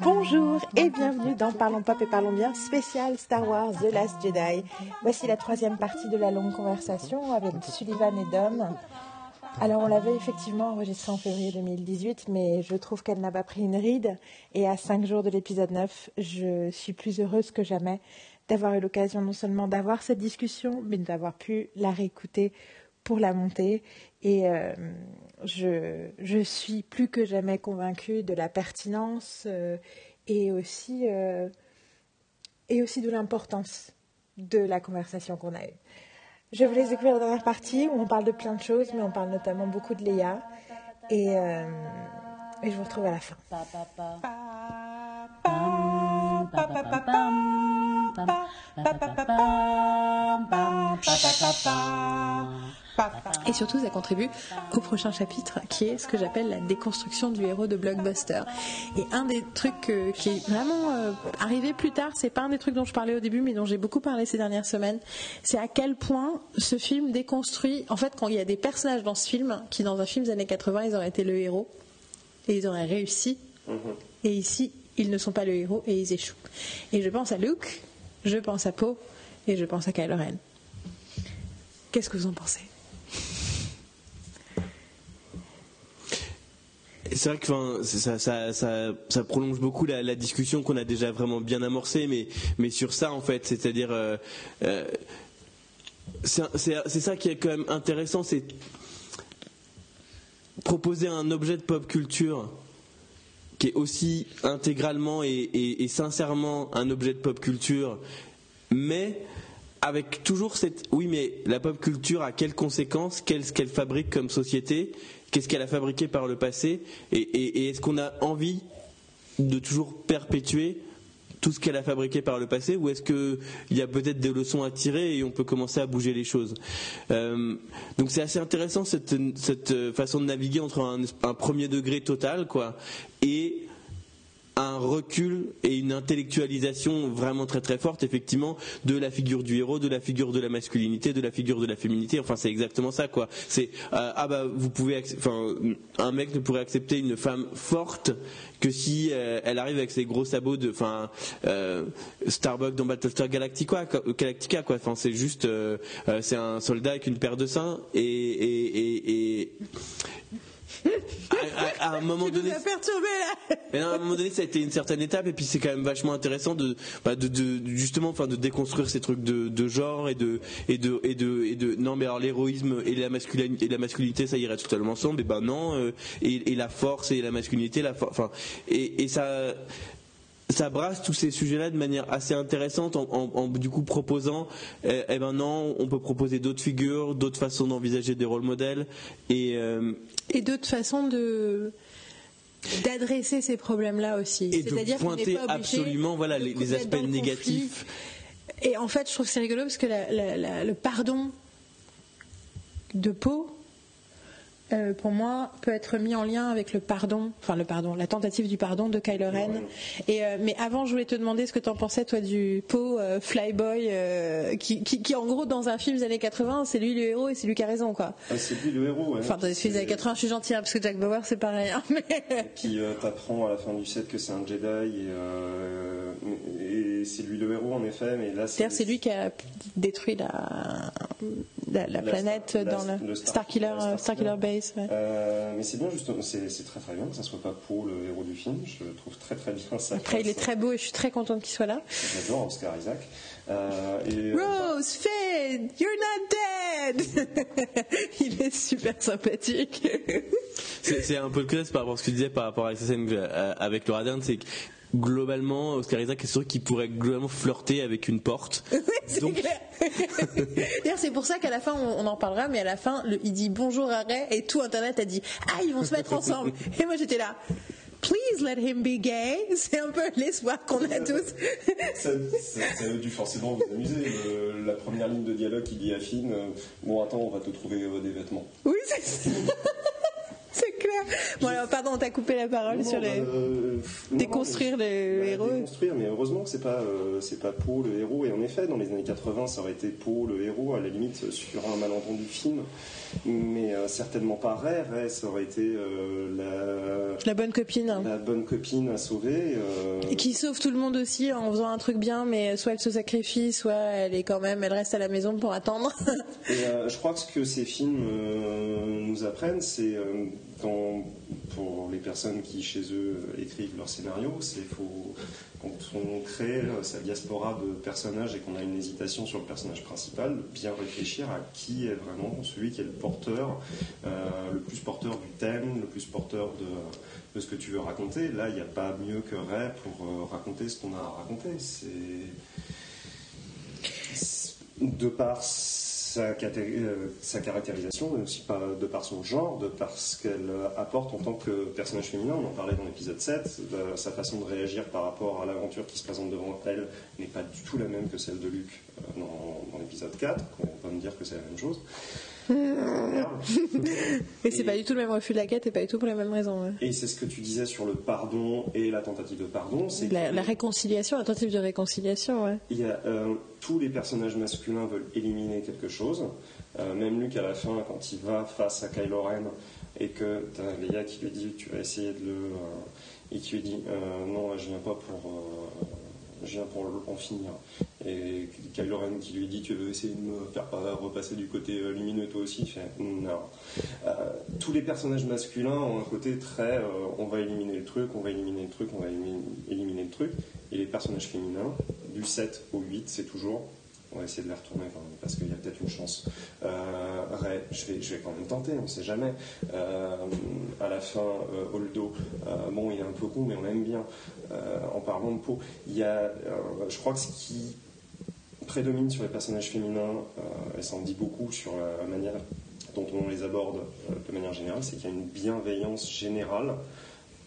Bonjour et bienvenue dans Parlons Pop et Parlons Bien, spécial Star Wars The Last Jedi. Voici la troisième partie de la longue conversation avec Sullivan et Dom. Alors on l'avait effectivement enregistrée en février 2018, mais je trouve qu'elle n'a pas pris une ride. Et à cinq jours de l'épisode 9, je suis plus heureuse que jamais d'avoir eu l'occasion non seulement d'avoir cette discussion, mais d'avoir pu la réécouter pour la monter. Et euh, je, suis plus que jamais convaincue de la pertinence euh, et, aussi, euh, et aussi de l'importance de la conversation qu'on a eue. Je vous laisse découvrir la dernière partie où on parle de plein de choses, mais on parle notamment beaucoup de Léa. Et je vous retrouve à la fin. Et surtout, ça contribue au prochain chapitre qui est ce que j'appelle la déconstruction du héros de blockbuster. Et un des trucs euh, qui est vraiment euh, arrivé plus tard, c'est pas un des trucs dont je parlais au début, mais dont j'ai beaucoup parlé ces dernières semaines, c'est à quel point ce film déconstruit. En fait, quand il y a des personnages dans ce film qui, dans un film des années 80, ils auraient été le héros et ils auraient réussi. Mhm. Et ici, ils ne sont pas le héros et ils échouent. Et je pense à Luke, je pense à Poe et je pense à Kylo Ren. Qu'est-ce que vous en pensez? C'est vrai que ça, prolonge beaucoup la, discussion qu'on a déjà vraiment bien amorcée, mais, sur ça en fait, c'est-à-dire euh, euh, c'est ça qui est quand même intéressant, c'est proposer un objet de pop culture qui est aussi intégralement et, sincèrement un objet de pop culture, mais avec toujours cette oui mais la pop culture a quelles conséquences qu'est-ce qu'elle fabrique comme société qu'est-ce qu'elle a fabriqué par le passé et est-ce qu'on a envie de toujours perpétuer tout ce qu'elle a fabriqué par le passé ou est-ce qu'il y a peut-être des leçons à tirer et on peut commencer à bouger les choses? Euh, Donc c'est assez intéressant cette, cette, façon de naviguer entre un, un premier degré total quoi, et un recul et une intellectualisation vraiment très très forte effectivement de la figure du héros, de la figure de la masculinité, de la figure de la féminité. Enfin c'est exactement ça quoi. C'est euh, ah bah vous pouvez enfin un mec ne pourrait accepter une femme forte que si euh, elle arrive avec ses gros sabots de enfin euh, Starbucks dans Battlestar Galactica Galactica quoi. Enfin c'est juste c'est un soldat avec une paire de seins et, et, et à, un moment donné. Mais à un moment donné, ça a été une certaine étape, et puis c'est quand même vachement intéressant de, bah, de, de, justement, enfin, de déconstruire ces trucs de, de, genre et de, et de, et de, et de, non, mais alors l'héroïsme et la masculinité, et la masculinité, ça irait totalement ensemble, et ben non, euh, et, et, la force et la masculinité, la, enfin, et, et ça, ça brasse tous ces sujets-là de manière assez intéressante en, du coup proposant, eh, eh, ben non, on peut proposer d'autres figures, d'autres façons d'envisager des rôles modèles et euh, et d'autres façons de d'adresser ces problèmes-là aussi. Et de pointer absolument voilà les, aspects négatifs. Et en fait, je trouve que c'est rigolo parce que le pardon de peau euh, pour moi, peut être mis en lien avec le pardon, enfin le pardon, la tentative du pardon de Kylo Ren. Et, euh, mais avant, je voulais te demander ce que tu en pensais, toi, du Poe euh, Flyboy, qui, qui, en gros, dans un film des années 80, c'est lui le héros et c'est lui qui a raison, quoi. Ah, c'est lui le héros, ouais. Enfin, dans les films des années 80, je suis gentille, hein, parce que Jack Bauer, c'est pareil. Hein, mais... Qui t'apprend à la fin du set que c'est un Jedi et, c'est lui le héros, en effet, mais là, c'est. c'est lui qui a détruit la, la, planète dans le, Starkiller, Star Base. Euh, mais c'est bien, justement, c'est très très bien que ça soit pas pour le héros du film. Je trouve très très bien ça. Après, il est très beau et je suis très contente qu'il soit là. J'adore Oscar Isaac. Euh, euh, Rose, Finn, you're not dead! il est super sympathique. c'est un peu le cas par rapport à ce que tu disais par rapport à cette scène avec Laura Dern, c'est que globalement, Oscar Isaac est sûr qu'il pourrait globalement flirter avec une porte. D'ailleurs, c'est pour ça qu'à la fin, on, en parlera, mais à la fin, il dit bonjour à Ray et tout Internet a dit Ah, ils vont se mettre ensemble. Et moi, j'étais là. Please let him be gay. C'est un peu l'espoir qu'on a tous. ça, ça, a dû forcément vous amuser. la première ligne de dialogue qui dit à Finn Bon, attends, on va te trouver euh, des vêtements. Oui, c'est C'est Bon alors pardon, on t'a coupé la parole sur les euh, déconstruire les bah, héros. Déconstruire, mais heureusement que c'est pas euh, c'est pas Poe le héros. Et en effet, dans les années 80, ça aurait été Poe le héros à la limite sur un malentendu film, mais euh, certainement pas Ray. Ray, ça aurait été euh, la La bonne copine. la bonne copine à sauver. euh, Et qui sauve tout le monde aussi en faisant un truc bien, mais soit elle se sacrifie, soit elle est quand même, elle reste à la maison pour attendre. Et euh, je crois que ce que ces films euh, nous apprennent, c'est pour les personnes qui chez eux écrivent leur scénario, c'est faut quand on crée sa diaspora de personnages et qu'on a une hésitation sur le personnage principal, bien réfléchir à qui est vraiment celui qui est le porteur, euh, le plus porteur du thème, le plus porteur de, de ce que tu veux raconter. Là, il n'y a pas mieux que Ray pour euh, raconter ce qu'on a à raconter. C'est de par euh, sa caractérisation, mais aussi par- de par son genre, de par ce qu'elle euh, apporte en tant que personnage féminin. On en parlait dans l'épisode 7. de sa façon de réagir par rapport à l'aventure qui se présente devant elle n'est pas du tout la même que celle de Luc euh, dans, dans l'épisode 4. On va me dire que c'est la même chose. Et c'est pas du tout le même refus de la quête et pas du tout pour les mêmes raisons. Et c'est ce que tu disais sur le pardon et la tentative de pardon. c'est La, réconciliation, la tentative de réconciliation, ouais. Il y a, euh, tous les personnages masculins veulent éliminer quelque chose. Euh, même Luke à la fin, quand il va face à Kylo Ren et que t'as Leia qui lui dit tu vas essayer de le euh, et qui lui dit non je viens pas pour je viens pour en finir et Kylo qui lui dit tu veux essayer de me faire repasser du côté euh, lumineux toi aussi? Il fait non. Euh, tous les personnages masculins ont un côté très euh, on va éliminer le truc on va éliminer le truc on va éliminer le truc. Et les personnages féminins du 7 au 8 c'est toujours on va essayer de les retourner parce qu'il y a peut-être une chance. Euh, Ray, je vais, je vais quand même tenter, on ne sait jamais. Euh, à la fin, euh, Holdo, euh, bon, il est un peu con, mais on l'aime bien. Euh, en parlant de peau, il y a, je crois que ce qui prédomine sur les personnages féminins, et ça en dit beaucoup sur la manière dont on les aborde de manière générale, c'est qu'il y a une bienveillance générale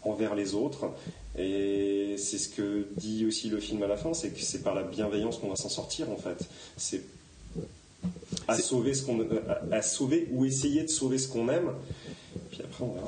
envers les autres. Et c'est ce que dit aussi le film à la fin, c'est que c'est par la bienveillance qu'on va s'en sortir en fait. C'est à sauver ce qu'on à, à sauver ou essayer de sauver ce qu'on aime. Puis après on verra.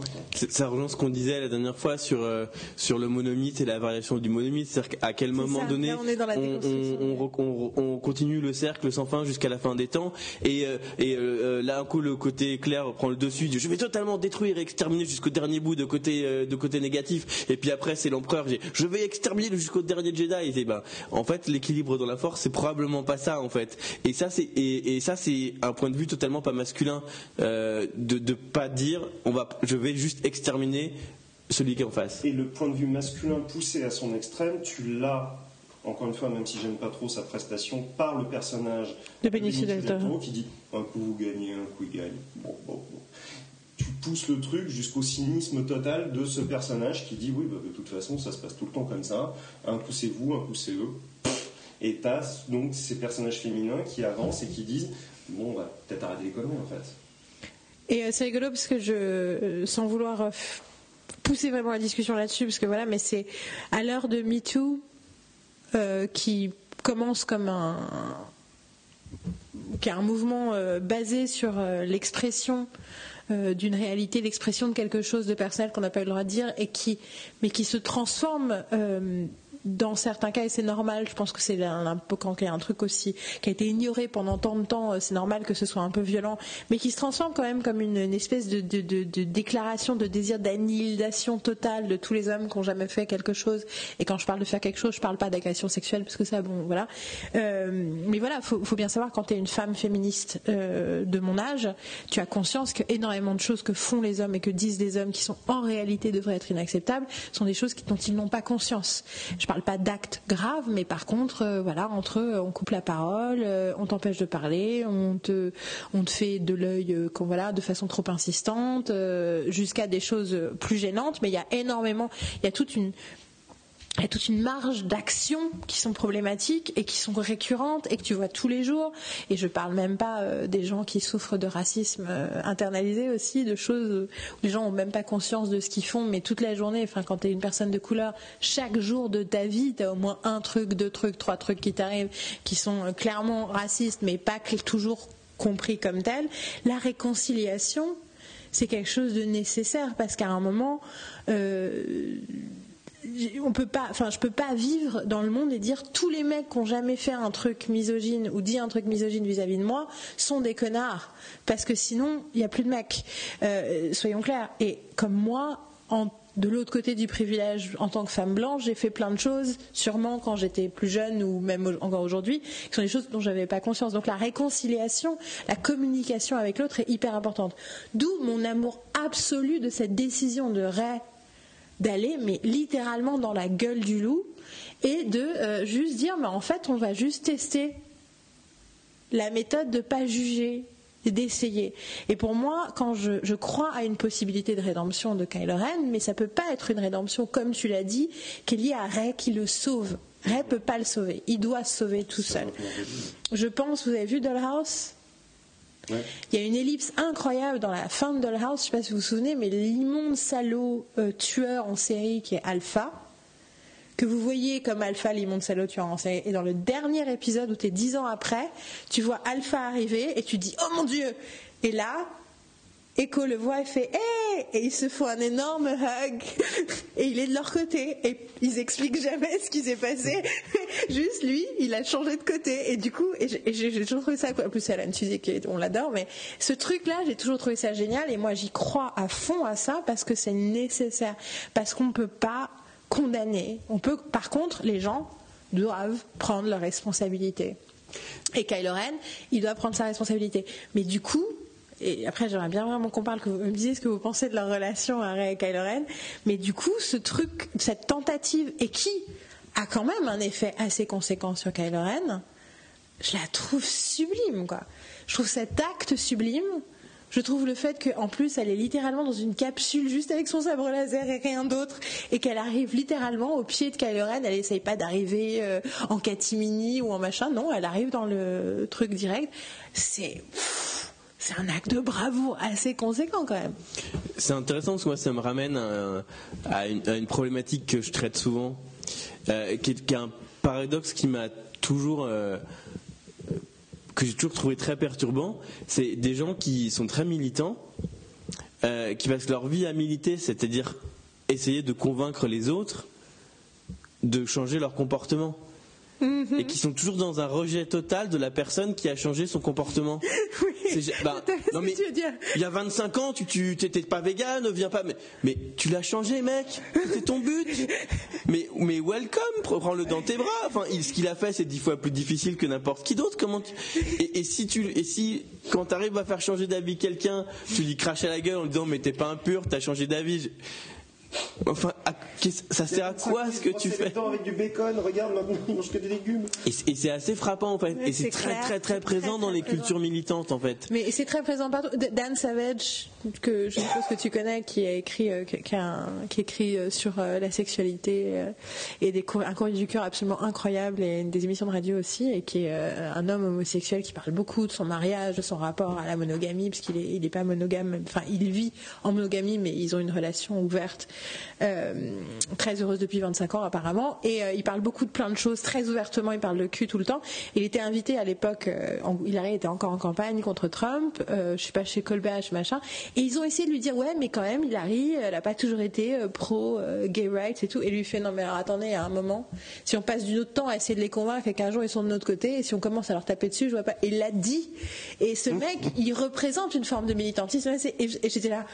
Ça rejoint ce qu'on disait la dernière fois sur, euh, sur le monomythe et la variation du monomythe. C'est-à-dire qu'à quel moment ça, donné on est dans la on, déconstruction. on- on re- on- on continue le cercle sans fin jusqu'à la fin des temps. Et, euh, et euh, là, un coup, le côté clair prend le dessus. il dit, Je vais totalement détruire et exterminer jusqu'au dernier bout de côté, euh, de côté négatif. Et puis après, c'est l'empereur. qui dit, Je vais exterminer jusqu'au dernier Jedi. Et ben, en fait, l'équilibre dans la force, c'est probablement pas ça, en fait. Et ça, c'est et, et ça, c'est un point de vue totalement pas masculin euh, de de pas dire on va, je vais juste exterminer celui qui est en face. Et le point de vue masculin poussé à son extrême, tu l'as, encore une fois, même si j'aime pas trop sa prestation, par le personnage De Benicio del Toro. qui dit un coup vous gagnez, un coup il gagne. Bon, bon, bon. Tu pousses le truc jusqu'au cynisme total de ce personnage qui dit oui, bah, de toute façon, ça se passe tout le temps comme ça. Un coup c'est vous, un coup c'est eux. Et t'as donc ces personnages féminins qui avancent et qui disent bon, bah, peut-être arrêter les conneries en fait. Et euh, c'est rigolo parce que je, euh, sans vouloir euh, pousser vraiment la discussion là-dessus, parce que voilà, mais c'est à l'heure de MeToo qui commence comme un, qui un mouvement basé sur l'expression d'une réalité, l'expression de quelque chose de personnel qu'on n'a pas eu le droit de dire, et qui, mais qui se transforme. Dans certains cas, et c'est normal, je pense que c'est un, peu quand il y a un truc aussi qui a été ignoré pendant tant de temps, euh, c'est normal que ce soit un peu violent, mais qui se transforme quand même comme une, espèce de, déclaration de désir d'annihilation totale de tous les hommes qui ont jamais fait quelque chose. Et quand je parle de faire quelque chose, je parle pas d'agression sexuelle, parce que ça, bon, voilà. Euh, mais voilà, faut, faut bien savoir quand tu es une femme féministe euh, de mon âge, tu as conscience que énormément de choses que font les hommes et que disent les hommes qui sont en réalité devraient être inacceptables sont des choses dont ils n'ont pas conscience. Je parle pas d'actes graves, mais par contre, euh, voilà, entre eux, on coupe la parole, euh, on t'empêche de parler, on te, fait de l'œil, euh, voilà, de façon trop insistante, jusqu'à des choses plus gênantes. Mais il y a énormément, il y a toute une il y a toute une marge d'action qui sont problématiques et qui sont récurrentes et que tu vois tous les jours. Et je parle même pas euh, des gens qui souffrent de racisme euh, internalisé aussi, de choses où les gens ont même pas conscience de ce qu'ils font, mais toute la journée, enfin quand tu es une personne de couleur, chaque jour de ta vie, tu as au moins un truc, deux trucs, trois trucs qui t'arrivent qui sont euh, clairement racistes, mais pas toujours compris comme tels. La réconciliation, c'est quelque chose de nécessaire parce qu'à un moment, on peut pas, enfin, je peux pas vivre dans le monde et dire tous les mecs qui ont jamais fait un truc misogyne ou dit un truc misogyne vis-à-vis de moi sont des connards parce que sinon il y a plus de mecs. Euh, soyons clairs. Et comme moi, de l'autre côté du privilège, en tant que femme blanche, j'ai fait plein de choses, sûrement quand j'étais plus jeune ou même encore aujourd'hui, qui sont des choses dont j'avais pas conscience. Donc la réconciliation, la communication avec l'autre est hyper importante. D'où mon amour absolu de cette décision de Ray d'aller, mais littéralement dans la gueule du loup, et de euh, juste dire, mais en fait, on va juste tester la méthode de pas juger, d'essayer. Et pour moi, quand je, crois à une possibilité de rédemption de Kylo Ren, mais ça peut pas être une rédemption, comme tu l'as dit, qui est liée à Rey qui le sauve. Rey peut pas le sauver. Il doit se sauver tout seul. Je pense, vous avez vu Dollhouse? Il y a une ellipse incroyable dans la fin de Dollhouse, je sais pas si vous vous souvenez, mais l'immonde salaud euh, tueur en série qui est Alpha, que vous voyez comme Alpha, l'immonde salaud tueur en série, et dans le dernier épisode où tu es dix ans après, tu vois Alpha arriver et tu dis Oh mon Dieu! Et là, Echo le voit et fait Hé Et ils se font un énorme hug. Et il est de leur côté. Et ils expliquent jamais ce qui s'est passé. Juste lui, il a changé de côté. Et du coup, et j'ai toujours trouvé ça. En plus, Alan Tudyk, on l'adore. Mais ce truc-là, j'ai toujours trouvé ça génial. Et moi, j'y crois à fond à ça parce que c'est nécessaire. Parce qu'on ne peut pas condamner. On peut, par contre, les gens doivent prendre leurs responsabilités. Et Kylo Ren, il doit prendre sa responsabilité. Mais du coup, et après j'aimerais bien vraiment qu'on parle, que vous me disiez ce que vous pensez de leur relation à et Kylo Ren, mais du coup ce truc, cette tentative, et qui a quand même un effet assez conséquent sur Kylo Ren, je la trouve sublime quoi. Je trouve cet acte sublime. Je trouve le fait qu'en plus elle est littéralement dans une capsule juste avec son sabre laser et rien d'autre et qu'elle arrive littéralement au pied de Kylo Ren. Elle essaye pas d'arriver euh, en catimini ou en machin. Non, elle arrive dans le truc direct. C'est c'est un acte de bravoure assez conséquent quand même. C'est intéressant parce que moi ça me ramène à, une, problématique que je traite souvent, euh, qui, est, un paradoxe qui m'a toujours euh, que j'ai toujours trouvé très perturbant. C'est des gens qui sont très militants, euh, qui passent leur vie à militer, c'est-à-dire essayer de convaincre les autres de changer leur comportement. Et qui sont toujours dans un rejet total de la personne qui a changé son comportement. Oui. Bah, non mais il y a 25 ans, tu tu t'étais pas vegan, viens pas, mais, mais tu l'as changé, mec. C'était ton but. Mais mais welcome, prends-le dans tes bras. Enfin, ce qu'il a fait, c'est dix fois plus difficile que n'importe qui d'autre. Comment et, et, si tu et si quand t'arrives à faire changer d'avis quelqu'un, tu lui craches à la gueule en lui disant mais t'es pas impur, t'as changé d'avis. Enfin, ça sert à quoi ce que tu fais avec du bacon, regarde, maintenant il mange que des légumes. Et c'est assez frappant en fait, et c'est très très très présent dans les cultures militantes en fait. Mais c'est très présent partout. Dan Savage, que je suppose que tu connais, qui a écrit, euh, qui, a qui écrit euh, sur euh, la sexualité et des un courrier du cœur absolument incroyable et des émissions de radio aussi, et qui est un homme homosexuel qui parle beaucoup de son mariage, de son rapport à la monogamie, parce qu'il est, il est pas monogame, enfin il vit en monogamie, mais ils ont une relation ouverte euh, très heureuse depuis 25 ans apparemment, et euh, il parle beaucoup de plein de choses très ouvertement. Il parle de cul tout le temps. Il était invité à l'époque, euh, Hillary était encore en campagne contre Trump, je sais pas chez Colbert, machin, et ils ont essayé de lui dire ouais, mais quand même Hillary, elle a pas toujours été pro gay rights et tout, et lui fait non mais alors attendez, à un moment, si on passe du autre temps à essayer de les convaincre et qu'un jour ils sont de notre côté, et si on commence à leur taper dessus, je vois pas. Et il l'a dit. Et ce mec, il représente une forme de militantisme. Et j'étais là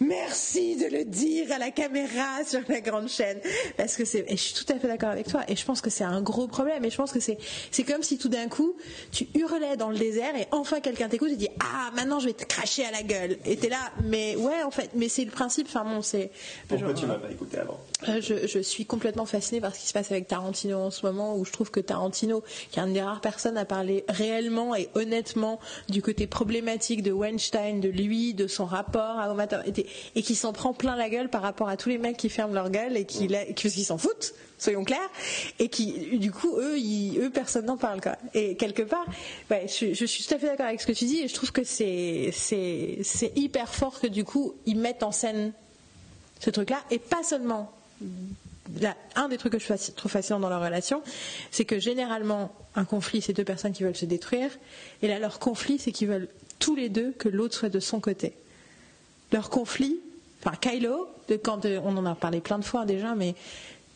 merci de le dire à la caméra sur la grande chaîne. Parce que c'est, je suis tout à fait d'accord avec toi. Et je pense que c'est un gros problème. Et je pense que c'est, c'est comme si tout d'un coup, tu hurlais dans le désert et enfin quelqu'un t'écoute et dit, ah, maintenant je vais te cracher à la gueule. Et t'es là, mais ouais, en fait, mais c'est le principe. Enfin bon, c'est. Pourquoi tu m'as pas écouté avant? Euh, je, je, suis complètement fascinée par ce qui se passe avec Tarantino en ce moment, où je trouve que Tarantino, qui est une des rares personnes à parler réellement et honnêtement du côté problématique de Weinstein, de lui, de son rapport à et qui s'en prend plein la gueule par rapport à tous les mecs qui ferment leur gueule et qui, qui s'en foutent, soyons clairs, et qui, du coup, eux, eux personne n'en parle, quoi. Et quelque part, je, je, suis tout à fait d'accord avec ce que tu dis, et je trouve que c'est hyper fort que, du coup, ils mettent en scène ce truc-là, et pas seulement un des trucs que je trouve fascinant dans leur relation, c'est que généralement, un conflit, c'est deux personnes qui veulent se détruire. Et là, leur conflit, c'est qu'ils veulent tous les deux que l'autre soit de son côté. leur conflit, enfin Kylo, quand on en a parlé plein de fois déjà, mais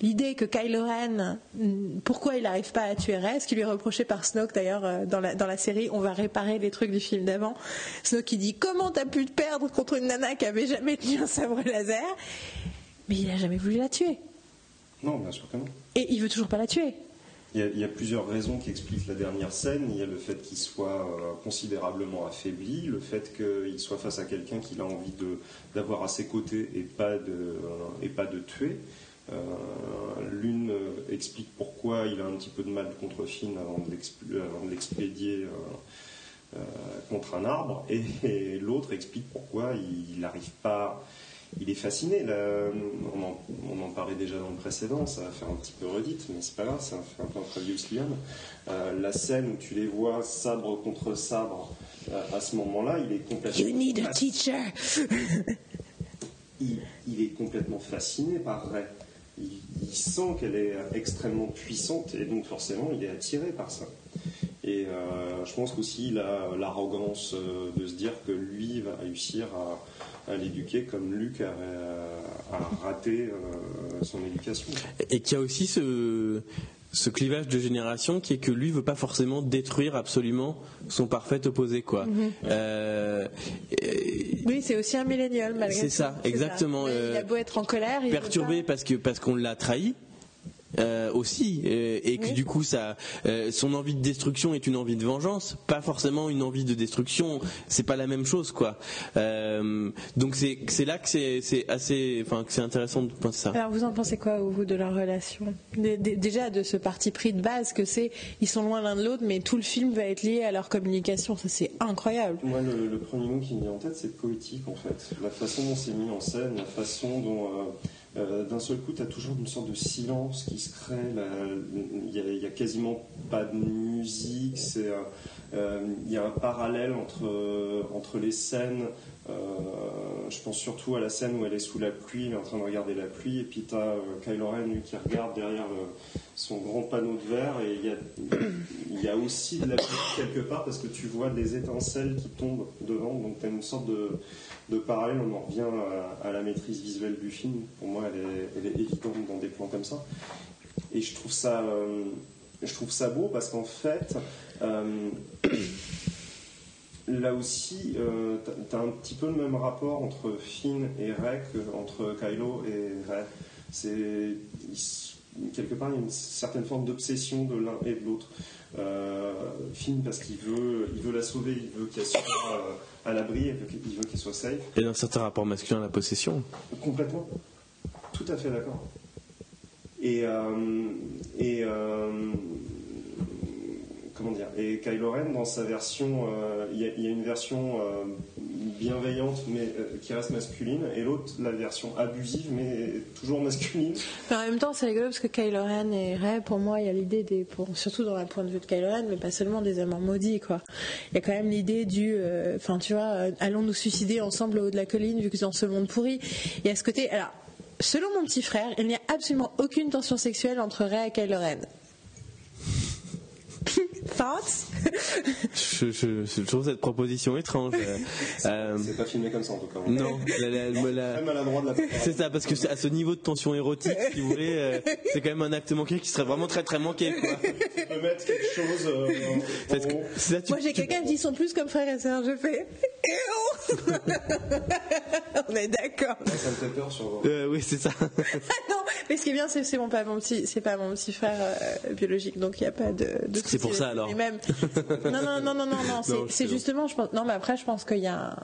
l'idée que Kylo Ren, mm, pourquoi il n'arrive pas à tuer Rey, ce qui lui est reproché par Snoke d'ailleurs euh, dans la, dans la série, on va réparer les trucs du film d'avant. Snoke qui dit comment t'as pu te perdre contre une nana qui avait jamais tenu un sabre laser, mais il a jamais voulu la tuer. Non, bien sûr que non. Et il veut toujours pas la tuer. Il y, a, il y a plusieurs raisons qui expliquent la dernière scène. Il y a le fait qu'il soit euh, considérablement affaibli, le fait qu'il soit face à quelqu'un qu'il a envie d'avoir à ses côtés et pas de, euh, et pas de tuer. Euh, L'une explique pourquoi il a un petit peu de mal contre Finn avant de l'expl- avant de l'expédier contre un arbre, et, et l'autre explique pourquoi il n'arrive pas. Il est fasciné. là. on, en, on en parlait déjà dans le précédent, ça va faire un petit peu redite, mais c'est pas grave, ça fait un peu un Previous Liam. Euh, la scène où tu les vois sabre contre sabre, euh, à ce moment-là, il est complètement. You need a teacher. il, il est complètement fasciné par Rey. Il, il sent qu'elle est extrêmement puissante et donc forcément il est attiré par ça. Et euh, je pense qu'aussi il a l'arrogance euh, de se dire que lui va réussir à, à l'éduquer comme Luke a, a raté euh, son éducation. Et qu'il y a aussi ce, ce clivage de génération qui est que lui veut pas forcément détruire absolument son parfait opposé quoi. Euh, et- Oui, c'est aussi un millénial malgré C'est tout. ça, exactement, Il euh, a beau être en colère, il perturbé pas- parce que parce qu'on l'a trahi. Euh, aussi euh, et que Oui. du coup ça euh, son envie de destruction est une envie de vengeance pas forcément une envie de destruction c'est pas la même chose quoi Euh, donc c'est c'est là que c'est c'est assez enfin que c'est intéressant de penser ça Alors vous en pensez quoi vous de leur relation? Dé- dé- Déjà de ce parti pris de base que c'est ils sont loin l'un de l'autre mais tout le film va être lié à leur communication ça c'est incroyable. Moi, le, le premier mot qui me vient en tête, c'est poétique, en fait. La façon dont c'est mis en scène, la façon dont, euh, d'un seul coup, tu as toujours une sorte de silence qui se crée. Il n'y a, quasiment pas de musique. euh, Il y a un parallèle entre, euh, entre les scènes. je pense surtout à la scène où elle est sous la pluie, elle est en train de regarder la pluie, et puis tu as Kylo Ren qui regarde derrière son grand panneau de verre, et il y y a aussi de la pluie quelque part, parce que tu vois des étincelles qui tombent devant, donc tu as une sorte de, de parallèle, on en revient à, la maîtrise visuelle du film, pour moi elle est, évidente dans des plans comme ça. Et je trouve ça, euh, je trouve ça beau parce qu'en fait, euh, là aussi, tu as un petit peu le même rapport entre Finn et Rey qu'entre Kylo et Rey. C'est quelque part il y a une certaine forme d'obsession de l'un et de l'autre. Euh, Finn parce qu'il veut, il veut la sauver, il veut qu'elle soit euh, à l'abri, il veut qu'elle- il veut qu'elle soit safe. et dans certains rapports masculins la possession Complètement. Tout à fait d'accord. Et, euh, et euh, comment dire Et Kylo Ren, dans sa version, euh, il y, a- une version euh, bienveillante mais euh, qui reste masculine, et l'autre la version abusive mais toujours masculine. Mais en même temps c'est rigolo parce que Kylo Ren et Rey pour moi il y a l'idée des surtout dans le point de vue de Kylo Ren mais pas seulement des amants maudits quoi. Il y a quand même l'idée du enfin tu vois allons nous suicider ensemble au haut de la colline vu que dans ce monde pourri. Il y a ce côté alors selon mon petit frère il n'y a absolument aucune tension sexuelle entre Rey et Kylo Ren. Thoughts? Je, je, je trouve cette proposition étrange Euh, euh, C'est pas filmé comme ça en tout cas. non la- la- la- C'est ça, parce que c'est à ce niveau de tension érotique, si vous voulez, euh, c'est quand même un acte manqué qui serait vraiment très très manqué. Quoi. Tu peux mettre quelque chose. euh, en que tu- Moi j'ai quelqu'un qui sont plus comme frère et sœur je fais On est d'accord. Ça me fait peur sur. Euh, oui, c'est ça. Ah non, mais ce qui est bien, c'est c'est mon pas mon petit, c'est pas mon petit frère euh, biologique, donc il n'y a pas de. de C'est pour ça. Alors. Même, non, non, non, non, non, non, c'est justement, je pense. Non, mais après, je pense qu'il y a, un,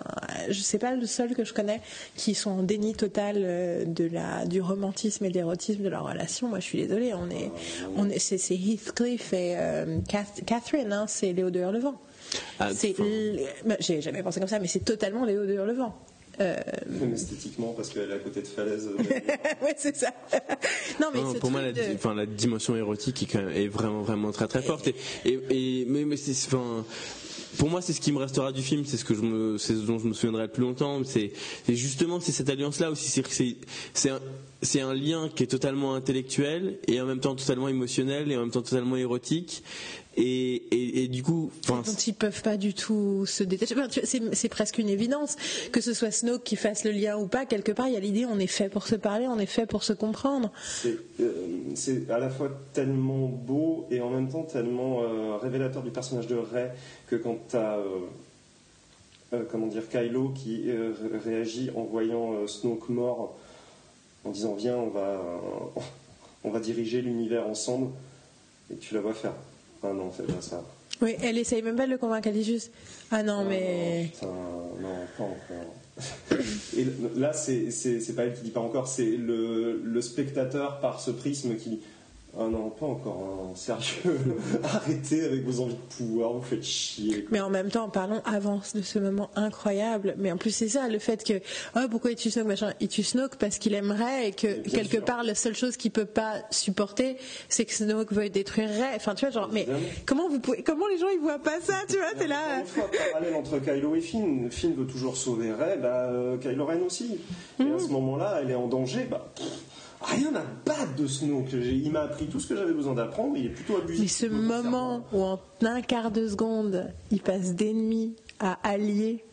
je sais pas le seul que je connais qui sont en déni total euh, de la, du romantisme et de l'érotisme de leur relation. Moi, je suis désolée, on est, on est, c'est Heathcliff et euh, Cath- Catherine, hein, c'est Léo de Hurlevent. Ah, c'est, j'ai jamais pensé comme ça, mais c'est totalement Léo de Hurlevent. Euh, Même esthétiquement, parce qu'elle est à côté de falaise. euh, ouais, c'est ça. non, mais Non, ce pour moi, la, truc de- di- enfin, la dimension érotique est, quand même, est vraiment, vraiment très, très forte. Et, et, et- mais, mais c'est, enfin, pour moi, c'est ce qui me restera du film, c'est ce que je me, c'est ce dont je me souviendrai le plus longtemps. C'est, c'est justement, c'est cette alliance-là aussi. C'est, que c'est, c'est un, c'est un lien qui est totalement intellectuel et en même temps totalement émotionnel et en même temps totalement érotique. Et, et, du coup, dont ils peuvent pas du tout se détacher. c'est presque une évidence que ce soit Snoke qui fasse le lien ou pas. Quelque part, il y a l'idée on est fait pour se parler, on est fait pour se comprendre. C'est euh, à la fois tellement beau et en même temps tellement euh, révélateur du personnage de Rey que quand tu as euh, comment dire Kylo qui réagit en voyant Snoke mort en disant viens on va on va diriger l'univers ensemble et tu la vois faire ah non, fais pas ça. Oui, elle essaye même pas de le convaincre, elle dit juste Ah non, ah mais. Non, pas encore. Et là, c'est pas elle qui dit pas encore, c'est le, le spectateur par ce prisme qui dit ah non, pas encore, hein. sérieux. Arrêtez avec vos envies de pouvoir, vous faites chier. Mais en même temps, parlons avance de ce moment incroyable. Mais en plus, c'est ça, le fait que, oh, pourquoi il tue Snoke, machin, il tue Snoke parce qu'il aimerait et que, quelque part, la seule chose qu'il peut pas supporter, c'est que Snoke veuille détruire Rey. Enfin, tu vois, genre, mais comment vous pouvez, comment les gens ils voient pas ça, tu vois, c'est là. Une fois parallèle entre Kylo et Finn. Finn veut toujours sauver Rey, bah, euh, Kylo Ren aussi. Et à ce mhm. moment-là, elle est en danger, bah, rien à battre de Snoke. Il m'a appris tout ce que j'avais besoin d'apprendre, il est plutôt abusé. Mais ce moment où en un quart de seconde, il passe d'ennemi à allié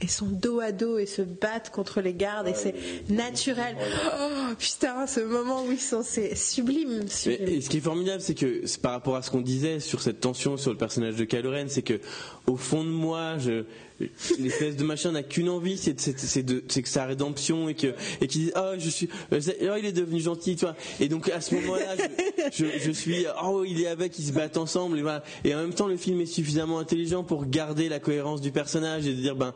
et sont dos à dos et se battent contre les gardes et c'est naturel. Oh putain, ce moment où ils sont, c'est sublime. et ce qui est formidable, c'est que par rapport à ce qu'on disait sur cette tension sur le personnage de Kylo Ren, c'est que au fond de moi, je, l'espèce de machin n'a qu'une envie, c'est que sa rédemption et que et qu'il oh je suis oh, il est devenu gentil toi et donc à ce moment-là je, suis oh il est avec ils se battent ensemble et et en même temps le film est suffisamment intelligent pour garder la cohérence du personnage et de dire ben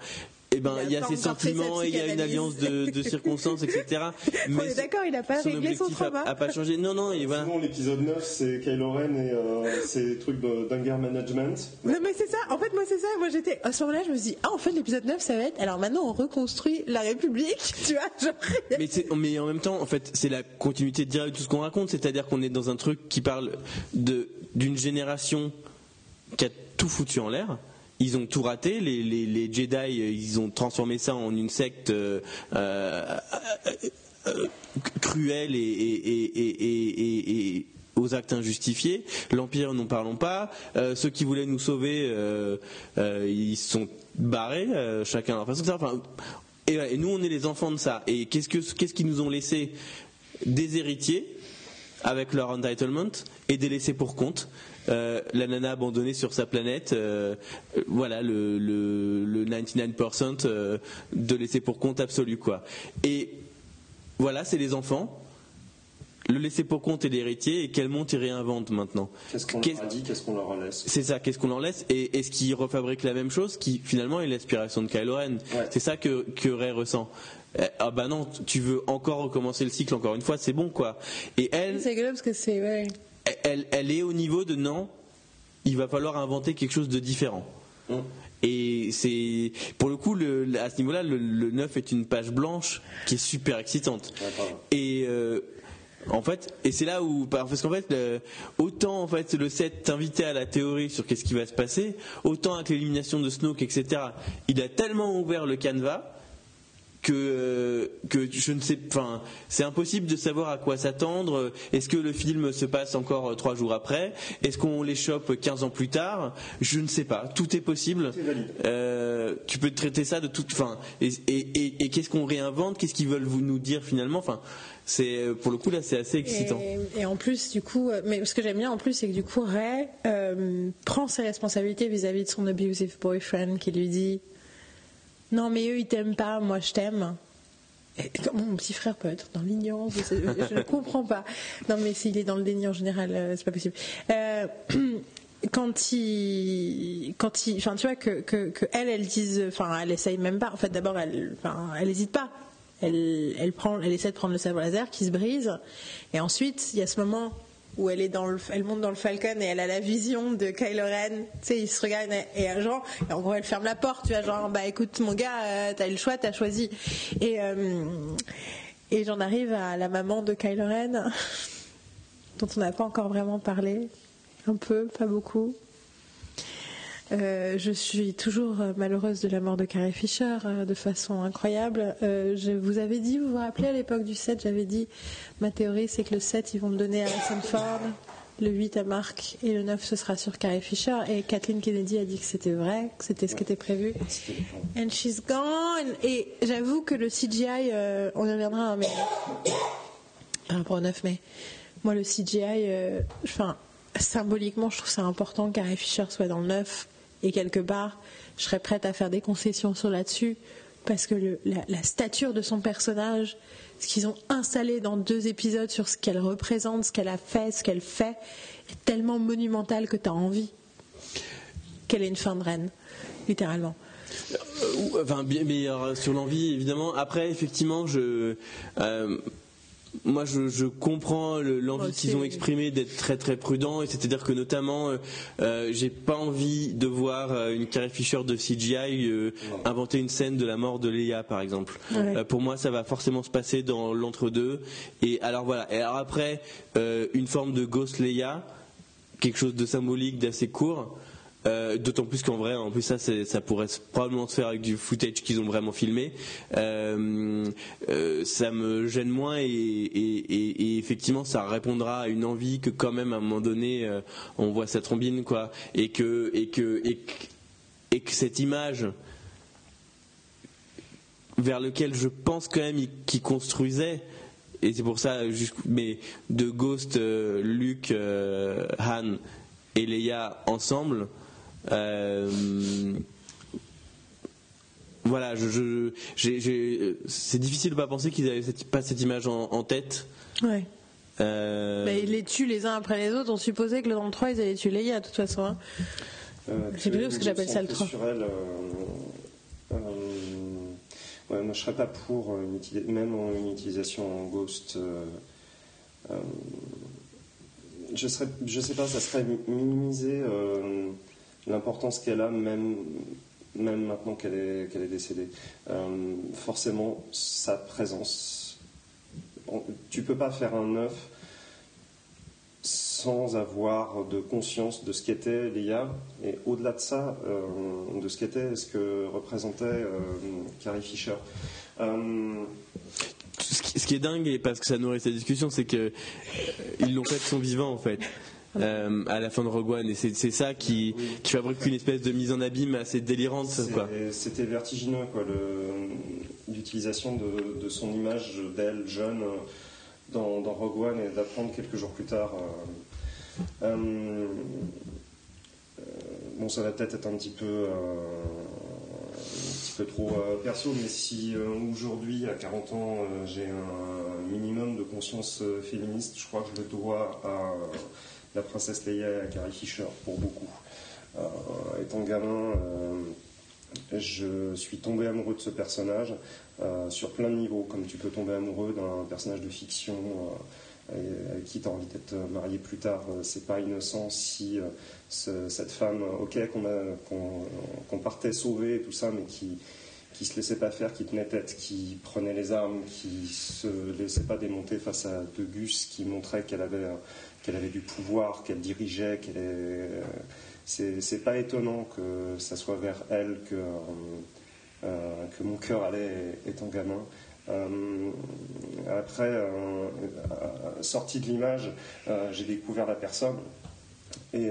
eh ben, il y a ses sentiments, il y a une alliance de, de circonstances, etc. Mais On est d'accord, il n'a pas réglé son trauma. A, a pas changé. Non, non, et voilà. l'épisode 9, c'est Kylo Ren et euh, ses trucs d'anger management. Non, mais c'est ça. En fait, moi, c'est ça. Moi, j'étais, à ce moment-là, je me suis dit, ah, en fait, l'épisode 9, ça va être, alors maintenant, on reconstruit la République, tu vois. Genre... mais, mais en même temps, en fait, c'est la continuité de tout ce qu'on raconte. C'est-à-dire qu'on est dans un truc qui parle de, d'une génération qui a tout foutu en l'air ils ont tout raté. Les, Jedi, ils ont transformé ça en une secte euh, euh, euh cruelle et, et, et, et, aux actes injustifiés. L'Empire, n'en parlons pas. Euh, ceux qui voulaient nous sauver, euh, ils sont barrés, chacun à leur façon. Enfin, et, nous, on est les enfants de ça. Et qu'est-ce que qu'est-ce qu'ils nous ont laissé Des héritiers avec leur entitlement et des laissés pour compte? Euh, la nana abandonnée sur sa planète, euh, voilà le, le, 99% euh, de laisser pour compte absolu quoi. Et voilà, c'est les enfants. Le laisser pour compte et l'héritier, et quel monde ils réinventent maintenant? Qu'est-ce qu'on leur a dit, qu'est-ce qu'on leur laisse? C'est ça, qu'est-ce qu'on leur laisse? Et est-ce qu'ils refabriquent la même chose qui finalement est l'aspiration de Kylo Ren? C'est ça que, que Ray ressent. Eh, ah bah non, tu veux encore recommencer le cycle encore une fois, c'est bon quoi. Et elle. C'est parce que c'est. Ouais elle, est au niveau de non, il va falloir inventer quelque chose de différent. Mm. Et c'est pour le coup à ce niveau-là, le, 9 est une page blanche qui est super excitante. et euh, en fait, et c'est là où parce qu'en fait, autant en fait le 7 t'invitait à la théorie sur qu'est-ce qui va se passer, autant avec l'élimination de Snoke, etc. Il a tellement ouvert le canevas que, que je ne sais, enfin, c'est impossible de savoir à quoi s'attendre. Est-ce que le film se passe encore trois jours après? Est-ce qu'on les chope 15 ans plus tard? Je ne sais pas. Tout est possible. Euh, tu peux traiter ça de toute, fin. Et, et, et, qu'est-ce qu'on réinvente? Qu'est-ce qu'ils veulent vous nous dire finalement? Enfin, c'est pour le coup là, c'est assez excitant. Et, en plus, du coup, euh, mais ce que j'aime bien en plus, c'est que du coup, Ray euh, prend ses responsabilités vis-à-vis -vis de son abusive boyfriend qui lui dit non, mais eux, ils t'aiment pas, moi, je t'aime. Mon petit frère peut être dans l'ignorance, je ne comprends pas. Non, mais s'il est dans le déni en général, euh, c'est pas possible. Euh, quand il, quand il, enfin, tu vois que, que, que, elle, elle dise, enfin, elle essaye même pas. En fait, d'abord, elle, enfin, elle hésite pas. Elle, elle prend, elle essaie de prendre le sabre laser qui se brise. Et ensuite, il y a ce moment où elle monte dans le Falcon et elle a la vision de Kylo Ren. Tu sais, il se regarde et, genre, et en gros, elle ferme la porte. Tu vois, genre, bah écoute, mon gars, euh, t'as eu le choix, t'as choisi. Et euh, et j'en arrive à la maman de Kylo Ren, dont on n'a pas encore vraiment parlé, un peu, pas beaucoup. Euh, je suis toujours euh, malheureuse de la mort de Carrie Fisher euh, de façon incroyable. je vous avais dit, vous vous rappelez à l'époque du 7, j'avais dit ma théorie c'est que le 7 ils vont me donner Harrison Ford le 8 à Marc et le 9 ce sera sur Carrie Fisher. Et Kathleen Kennedy a dit que c'était vrai, que c'était ce qui était prévu. And she's gone. Et j'avoue que le CGI, on y reviendra, hein, mais par rapport au 9 mai, moi le CGI, enfin symboliquement, je trouve ça important que Carrie Fisher soit dans le 9 et quelque part, je serais prête à faire des concessions sur là-dessus parce que la, stature de son personnage, ce qu'ils ont installé dans deux épisodes sur ce qu'elle représente, ce qu'elle a fait, ce qu'elle fait, est tellement monumental que tu as envie qu'elle ait une fin de reine, littéralement. Euh, Enfin, bien meilleur sur l'envie, évidemment. Après, effectivement, je. euh, moi, je, je comprends le- l'envie qu'ils ont exprimée d'être très très prudents, et c'est-à-dire que notamment, euh, euh, j'ai pas envie de voir euh, une Carrie Fisher de CGI euh, inventer une scène de la mort de Leia, par exemple. Ouais. Pour moi, ça va forcément se passer dans l'entre-deux. Et alors voilà. Et alors après, une forme de Ghost Leia, quelque chose de symbolique, d'assez court. Euh, D'autant plus qu'en vrai, en plus ça, ça pourrait probablement se faire avec du footage qu'ils ont vraiment filmé. Euh, euh, ça me gêne moins et, effectivement, ça répondra à une envie que quand même à un moment donné, on voit sa trombine, quoi, et que et que et et que cette image vers lequel je pense quand même qu'il construisait et c'est pour ça mais de Ghost Luke Han et Leia ensemble voilà je, c'est difficile de pas penser qu'ils avaient cette- pas cette image en, en tête Ouais. Euh, Bah, ils les tuent les uns après les autres. On supposait que le dans le 3, ils allaient tuer Leia, de toute façon. hein. Euh, C'est plutôt parce que j'appelle ça le centré train. sur elle, euh, euh, ouais, moi je serais pas pour euh, une même en une utilisation en ghost. euh, euh, je serais, je sais pas, ça serait mi- minimiser euh, l'importance qu'elle a même maintenant qu'elle est décédée. Euh, forcément, sa présence. on- Tu peux pas faire un œuf sans avoir de conscience de ce qu'était l'IA et au-delà de ça, euh, de ce qu'était, ce que représentait euh, Carrie Fisher. Ce qui, est dingue et parce que ça nourrit cette discussion c'est que ils l'ont fait de son vivant en fait euh, à la fin de Rogue One et c'est ça qui, qui fabrique une espèce de mise en abîme assez délirante. C'était vertigineux, quoi, l'utilisation de, de son image d'elle jeune dans, dans Rogue One et d'apprendre quelques jours plus tard. euh, euh, bon, ça va peut-être être un petit peu, un petit peu trop perso, mais si aujourd'hui, à 40 ans, j'ai un minimum de conscience féministe, je crois que je le dois à la princesse Leia à Carrie Fisher, pour beaucoup. Euh, étant gamin, euh, je suis tombé amoureux de ce personnage euh, sur plein de niveaux, comme tu peux tomber amoureux d'un personnage de fiction avec qui tu envie d'être marié plus tard. C'est pas innocent si ce- cette femme, ok, qu'on partait sauver et tout ça, mais qui qui se laissait pas faire, qui tenait tête, qui prenait les armes, qui se laissait pas démonter face à De Gus, qui montrait qu'elle avait qu'elle avait du pouvoir, qu'elle dirigeait, qu'elle est euh, c'est c'est pas étonnant que ça soit vers elle que, euh, euh, que mon cœur allait étant gamin. Après, euh, euh, sorti de l'image, j'ai découvert la personne et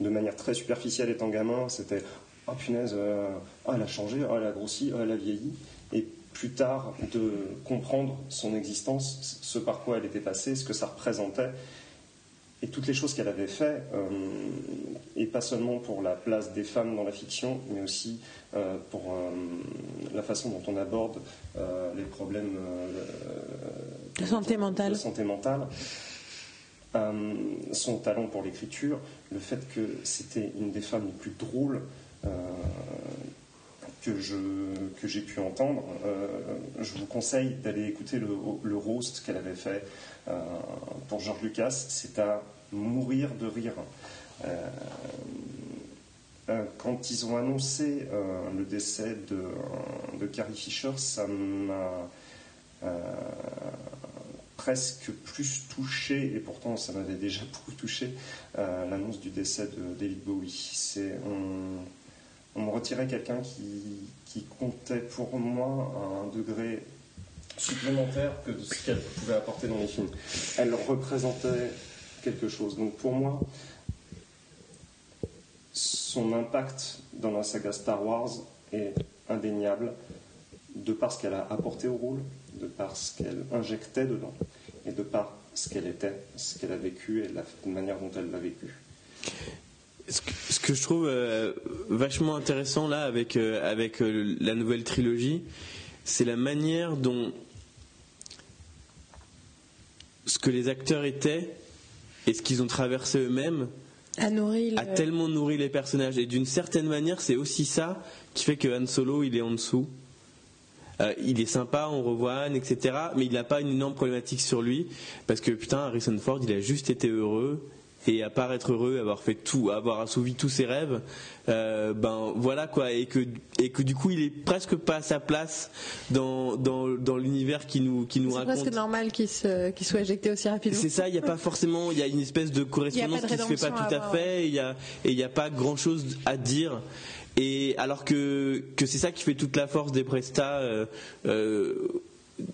de manière très superficielle étant gamin, c'était oh punaise, oh, elle a changé, oh, elle a grossi, oh, elle a vieilli. Et plus tard, de comprendre son existence, ce par quoi elle était passée, ce que ça représentait, et toutes les choses qu'elle avait fait, euh, et pas seulement pour la place des femmes dans la fiction, mais aussi euh, pour euh, la façon dont on aborde euh, les problèmes De santé mentale. de santé mentale. Son talent pour l'écriture, le fait que c'était une des femmes les plus drôles que je que j'ai pu entendre. Euh, je vous conseille d'aller écouter le, le roast qu'elle avait fait euh, pour George Lucas. C'est à mourir de rire. Euh, quand ils ont annoncé le décès de, de Carrie Fisher, ça m'a presque plus touché, et pourtant ça m'avait déjà beaucoup touché, l'annonce du décès de David Bowie. C'est, on me retirait quelqu'un qui, comptait pour moi un degré supplémentaire que de ce qu'elle pouvait apporter dans les films. Elle représentait quelque chose. Donc pour moi, son impact dans la saga Star Wars est indéniable de par ce qu'elle a apporté au rôle, de par ce qu'elle injectait dedans, et de par ce qu'elle était, ce qu'elle a vécu et la manière dont elle l'a vécu. Ce que, je trouve euh, vachement intéressant là avec, euh, avec euh, la nouvelle trilogie, c'est la manière dont ce que les acteurs étaient et ce qu'ils ont traversé eux-mêmes a, a tellement nourri les personnages. Et d'une certaine manière, c'est aussi ça qui fait que Han Solo, il est en dessous. Euh, il est sympa, on revoit Anne, etc. Mais il n'a pas une énorme problématique sur lui. Parce que putain, Harrison Ford, il a juste été heureux. Et à part être heureux, avoir fait tout, avoir assouvi tous ses rêves, euh, ben voilà quoi, et que et que du coup il est presque pas à sa place dans dans, dans l'univers qui nous qui nous raconte. C'est presque normal qu'il se qu'il soit éjecté aussi rapidement. C'est ça, il n'y a pas forcément, il y a une espèce de correspondance qui se fait pas tout à, fait, il y a et il n'y a pas grand chose à dire. Et alors que, que c'est ça qui fait toute la force des prestats euh, euh,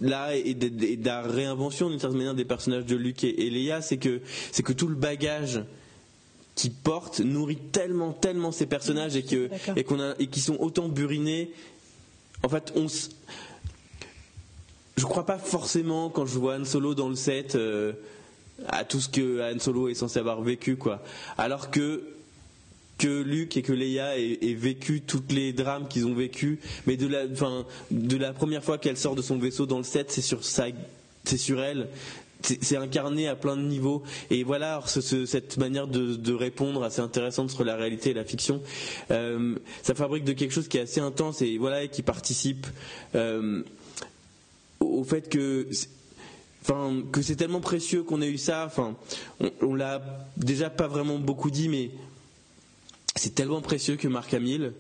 là et de, la réinvention d'une certaine manière des personnages de Luke et, Leia, c'est que c'est que tout le bagage qui porte nourrit tellement tellement ces personnages et que et qu'on a et qui sont autant burinés. En fait, on je crois pas forcément quand je vois Han Solo dans le set euh, à tout ce que Han Solo est censé avoir vécu quoi. Alors que que Luc et que Leia aient, vécu toutes les drames qu'ils ont vécu, mais de la, première fois qu'elle sort de son vaisseau dans le set, c'est sur elle. C'est incarné à plein de niveaux. Et voilà cette manière de, répondre assez intéressante sur la réalité et la fiction euh, ça fabrique de quelque chose qui est assez intense et voilà qui participe euh, au fait que que c'est tellement précieux qu'on ait eu ça. On, on l'a déjà pas vraiment beaucoup dit mais c'est tellement précieux que Marc Hamill,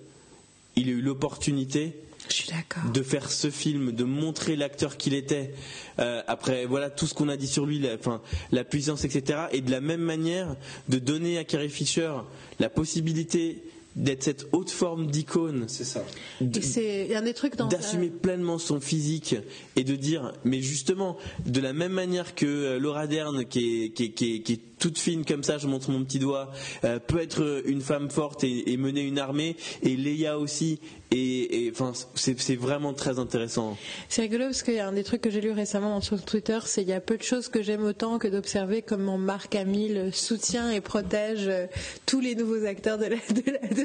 il a eu l'opportunité de faire ce film, de montrer l'acteur qu'il était. Euh, après, voilà tout ce qu'on a dit sur lui, la, la puissance, etc. Et de la même manière, de donner à Carrie Fisher la possibilité d'être cette haute forme d'icône. C'est ça. C'est un des trucs D'assumer pleinement son physique et de dire, mais justement, de la même manière que euh, Laura Dern, qui est, qui, qui, qui est, toute fine comme ça, je montre mon petit doigt, euh, peut être une femme forte et, et, mener une armée, et Leia aussi et, enfin, c'est vraiment très intéressant. C'est rigolo parce qu'il des trucs que j'ai lu récemment sur Twitter, c'est qu'il y a peu de choses que j'aime autant que d'observer comment Marc Hamill soutient et protège euh, tous les nouveaux acteurs de,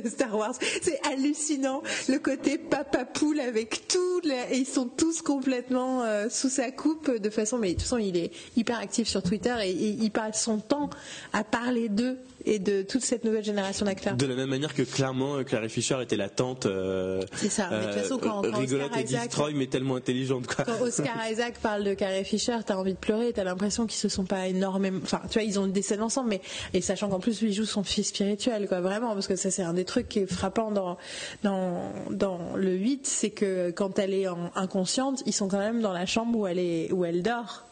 Star Wars. C'est hallucinant le côté papa poule avec tout, et ils sont tous complètement euh, sous sa coupe de façon, mais de toute façon il est hyper actif sur Twitter et il passe son temps à parler d'eux et de toute cette nouvelle génération d'acteurs. De la même manière que clairement euh, Clary Fisher était la tante. Euh, c'est ça. Mais de toute façon, quand, euh, rigolote et destroy, mais tellement intelligente. Quoi. Quand Oscar Isaac parle de Carrie Fisher, t'as envie de pleurer. T'as l'impression qu'ils se sont pas énormément. Enfin, tu vois, ils ont des scènes ensemble, mais et sachant qu'en plus lui joue son fils spirituel, quoi, vraiment, parce que ça c'est un des trucs qui est frappant dans dans dans le 8, c'est que quand elle est inconsciente, ils sont quand même dans la chambre où elle est où elle dort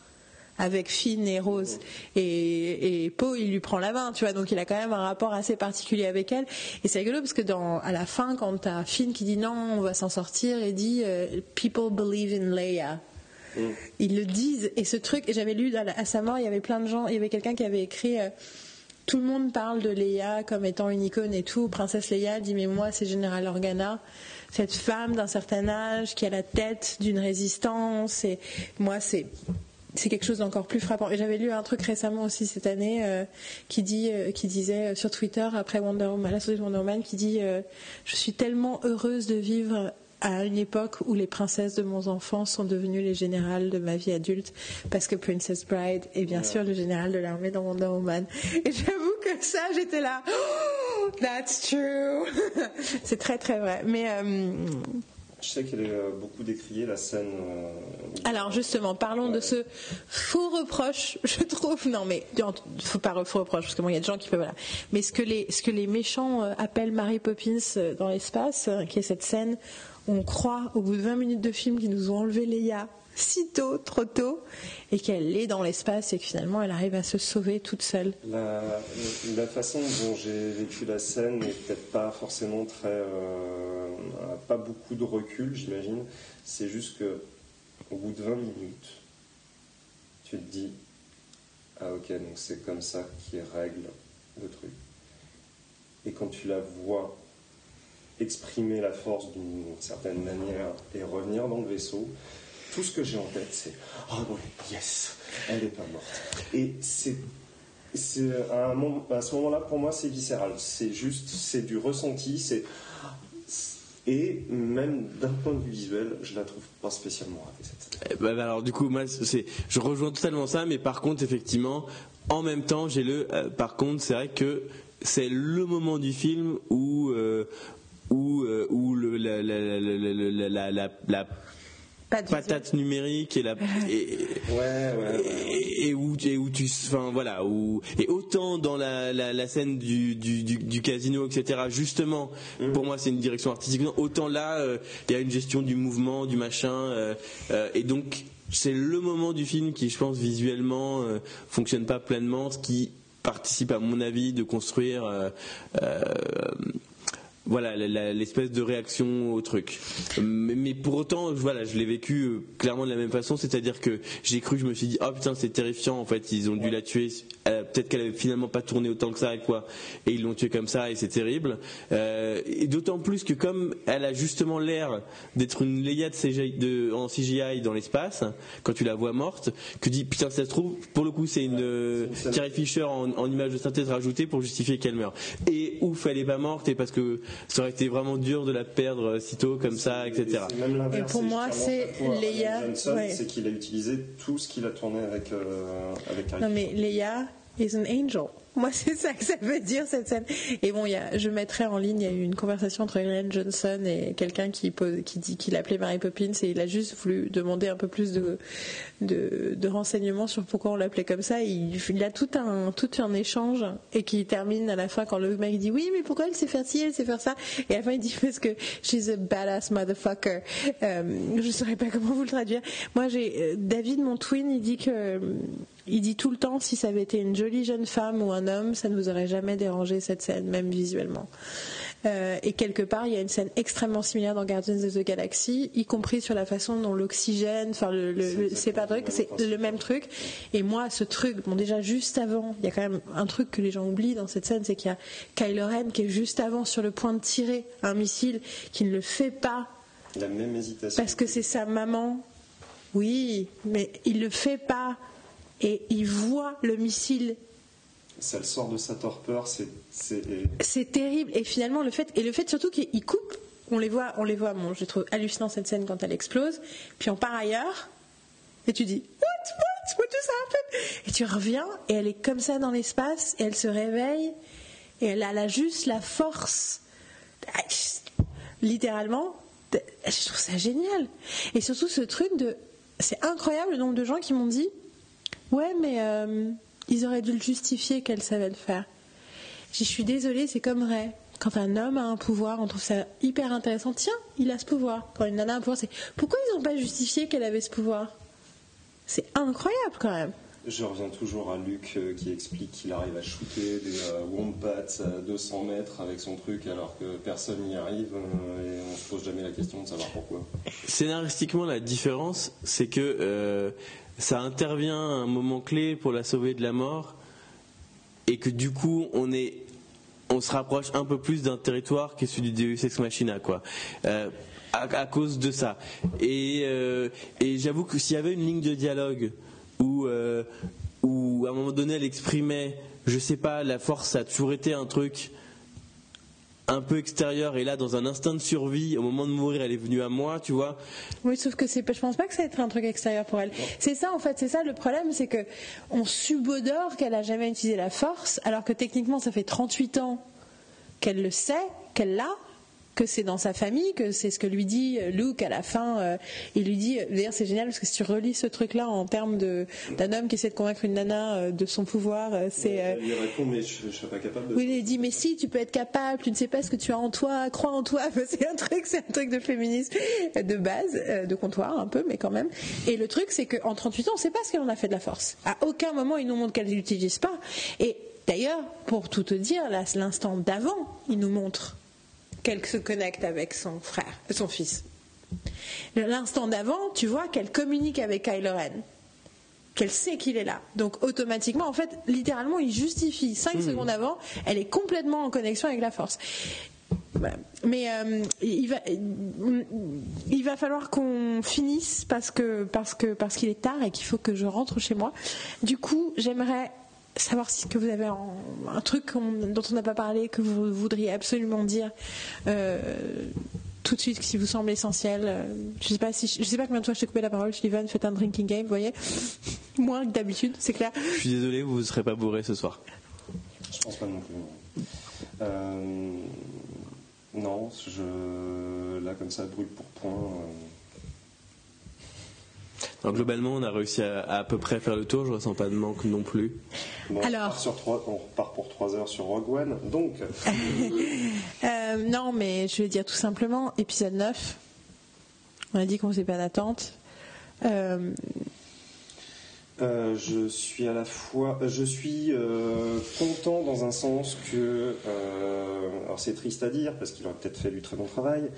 avec Finn et Rose. Et, et Poe, il lui prend la main, tu vois, donc il a quand même un rapport assez particulier avec elle. Et c'est rigolo parce que dans, à la fin, quand t'as Finn qui dit non, on va s'en sortir, et dit euh, People believe in Leia. Mm. Ils le disent, et ce truc, et j'avais lu à, sa mort, il y avait plein de gens, il y avait quelqu'un qui avait écrit. Euh, tout le monde parle de Leia comme étant une icône et tout. Princesse Leia dit mais moi c'est Général Organa, cette femme d'un certain âge qui a la tête d'une résistance et moi c'est c'est quelque chose d'encore plus frappant. Et j'avais lu un truc récemment aussi cette année euh, qui dit, euh, qui disait euh, sur Twitter après Wonder Woman, la sortie de Wonder Woman, qui dit je suis tellement heureuse de vivre à une époque où les princesses de mon enfance sont devenues les générales de ma vie adulte, parce que Princess Bride est bien sûr le général de l'armée dans Wonder Woman. Et j'avoue que ça, j'étais là, oh, that's true. c'est très très vrai. Mais je sais qu'elle est euh, beaucoup décriée, la scène. Euh, Alors justement, parlons de ce faux reproche, je trouve. Non, mais il faut pas faux reproche, parce que il y a des gens qui peuvent. Voilà. Mais ce que les, ce que les méchants euh, appellent Mary Poppins dans l'espace, qui est cette scène où on croit, au bout de 20 minutes de film, qu'ils nous ont enlevé Leia si tôt, trop tôt, et qu'elle est dans l'espace et que finalement elle arrive à se sauver toute seule. La, façon dont j'ai vécu la scène n'est peut-être pas forcément très. Euh, pas beaucoup de recul, j'imagine. C'est juste que au bout de 20 minutes, tu te dis ah ok, donc c'est comme ça qu'il règle le truc. Et quand tu la vois exprimer la force d'une certaine manière et revenir dans le vaisseau, tout ce que j'ai en tête, c'est Ah oh, yes, elle n'est pas morte. Et c'est. à, à ce moment-là, pour moi, c'est viscéral. C'est juste, c'est du ressenti, c'est. Et même d'un point de vue visuel, je la trouve pas spécialement ratée cette scène. Eh ben, alors du coup, moi, je rejoins totalement ça, mais par contre, effectivement, en même temps, j'ai le. Euh, par contre, c'est vrai que c'est le moment du film où euh, où, euh, où le, la patate numérique et la et, ouais, ouais, et, et, où et où tu enfin voilà où et autant dans la, la, la scène du, du, du, du, casino etc justement mm. pour moi c'est une direction artistique. Autant là euh, il y a une gestion du mouvement du machin euh, euh, et donc c'est le moment du film qui je pense visuellement fonctionne pas pleinement ce qui participe à mon avis de construire voilà l'espèce de réaction au truc. Mais, pour autant, voilà, je l'ai vécu euh, clairement de la même façon, c'est-à-dire que j'ai cru, je me suis dit, oh putain, c'est terrifiant. En fait, ils ont dû la tuer. Euh, peut-être qu'elle avait finalement pas tourné autant que ça, et quoi. Et ils l'ont tuée comme ça, et c'est terrible. Euh, et d'autant plus que comme elle a justement l'air d'être une Leia de en CGI dans l'espace, quand tu la vois morte, que dis putain, ça se trouve, pour le coup, c'est une Carrie Fisher en, en, image de synthèse rajoutée pour justifier qu'elle meurt. Et ouf, elle est pas morte, et parce que ça aurait été vraiment dur de la perdre sitôt comme ça, etc. Et, pour moi, c'est Leia. C'est qu'il a utilisé tout ce qu'il a tourné avec, euh, avec Non, mais Leia is an angel. Moi, c'est ça que ça veut dire cette scène. Et bon, y a, je mettrai en ligne, il y a eu une conversation entre Ryan Johnson et quelqu'un qui, dit qu'il appelait Mary Poppins et il a juste voulu demander un peu plus de, renseignements sur pourquoi on l'appelait comme ça. Il, a tout un, échange et qui termine à la fin quand le mec dit oui, mais pourquoi elle sait faire ci, elle sait faire ça? Et à la fin, il dit parce que she's a badass motherfucker. Euh, je ne saurais pas comment vous le traduire. Moi, j'ai euh, David, mon twin, il dit que il dit tout le temps si ça avait été une jolie jeune femme ou un homme, ça ne vous aurait jamais dérangé cette scène, même visuellement. Euh, et quelque part, il y a une scène extrêmement similaire dans Guardians of the Galaxy, y compris sur la façon dont l'oxygène, enfin, le, c'est pas truc, c'est le même truc. Et moi, ce truc, bon, déjà juste avant, il y a quand même un truc que les gens oublient dans cette scène, c'est qu'il y a Kylo Ren qui est juste avant sur le point de tirer un missile, qui ne le fait pas. La même hésitation. Parce que c'est sa maman. Oui, mais il le fait pas et il voit le missile. Ça le sort de sa torpeur, c'est. C'est terrible. Et finalement, le fait, et le fait surtout qu'il coupe, on les voit, on les voit, bon, je trouve hallucinant cette scène quand elle explose, puis on part ailleurs, et tu dis, what, what, what does happen? Et tu reviens, et elle est comme ça dans l'espace, et elle se réveille, et elle a juste la force, littéralement, je trouve ça génial. Et surtout ce truc de, c'est incroyable le nombre de gens qui m'ont dit, Ouais, mais euh, ils auraient dû le justifier qu'elle savait le faire. Je suis désolée, c'est comme vrai. Quand un homme a un pouvoir, on trouve ça hyper intéressant. Tiens, il a ce pouvoir. Quand une nana a un pouvoir, c'est pourquoi ils n'ont pas justifié qu'elle avait ce pouvoir? C'est incroyable quand même. Je reviens toujours à Luc euh, qui explique qu'il arrive à shooter des euh, wombats à 200 mètres avec son truc alors que personne n'y arrive et on se pose jamais la question de savoir pourquoi. Scénaristiquement, la différence, c'est que ça intervient à un moment clé pour la sauver de la mort et que du coup on est on se rapproche un peu plus d'un territoire qui est celui du Deus Ex Machina quoi. Euh, à, cause de ça. Et, euh, et j'avoue que s'il y avait une ligne de dialogue où, euh, où à un moment donné elle exprimait, je sais pas, la force a toujours été un truc un peu extérieur et là dans un instinct de survie au moment de mourir elle est venue à moi tu vois. Oui sauf que c'est je pense pas que ça va être un truc extérieur pour elle. C'est ça en fait c'est ça le problème c'est que on subodore qu'elle a jamais utilisé la force alors que techniquement ça fait 38 ans qu'elle le sait qu'elle l'a que c'est dans sa famille, que c'est ce que lui dit euh, Luke à la fin. Euh, il lui dit, d'ailleurs c'est génial parce que si tu relis ce truc-là en termes d'un homme qui essaie de convaincre une nana euh, de son pouvoir, c'est. il répond mais je, ne suis pas capable. De... Oui, il dit mais si tu peux être capable, tu ne sais pas ce que tu as en toi, crois en toi. C'est un truc, c'est un truc de féminisme de base, de comptoir un peu, mais quand même. Et le truc c'est qu'en 38 ans, on ne sait pas ce qu'elle en a fait de la force. À aucun moment il nous montre qu'elle l'utilise pas. Et D'ailleurs, pour tout te dire, l'instant d'avant, il nous montre qu'elle se connecte avec son frère, son fils. L'instant d'avant, tu vois qu'elle communique avec Kylo Ren. qu'elle sait qu'il est là. Donc automatiquement, en fait, littéralement, il justifie 5 Hmm. secondes avant, elle est complètement en connexion avec la force. Voilà. Mais euh, il, va, il va falloir qu'on finisse parce que parce que parce qu'il est tard et qu'il faut que je rentre chez moi. Du coup, j'aimerais savoir si que vous avez un, un truc dont on n'a pas parlé que vous voudriez absolument dire euh, tout de suite si vous semble essentiel. Euh, Je sais pas si je sais pas combien de fois je t'ai coupé la parole. Steven, faites un drinking game, vous voyez, moins que d'habitude, c'est clair. Je suis désolé, vous ne serez pas bourré ce soir. Je pense pas non plus. non. Euh, non, je, là comme ça, brûle pour point. euh, Alors, globalement, on a réussi à, à à peu près faire le tour. Je ressens pas de manque non plus. bon, Alors. on, repart sur trois- on repart pour 3 heures sur Rogue One. Donc, Euh, non, mais je vais dire tout simplement, épisode 9. On a dit qu'on faisait pas d'attente. Euh, euh, je suis à la fois, je suis euh, content dans un sens que, euh, alors c'est triste à dire parce qu'il aurait peut-être fait du très bon travail.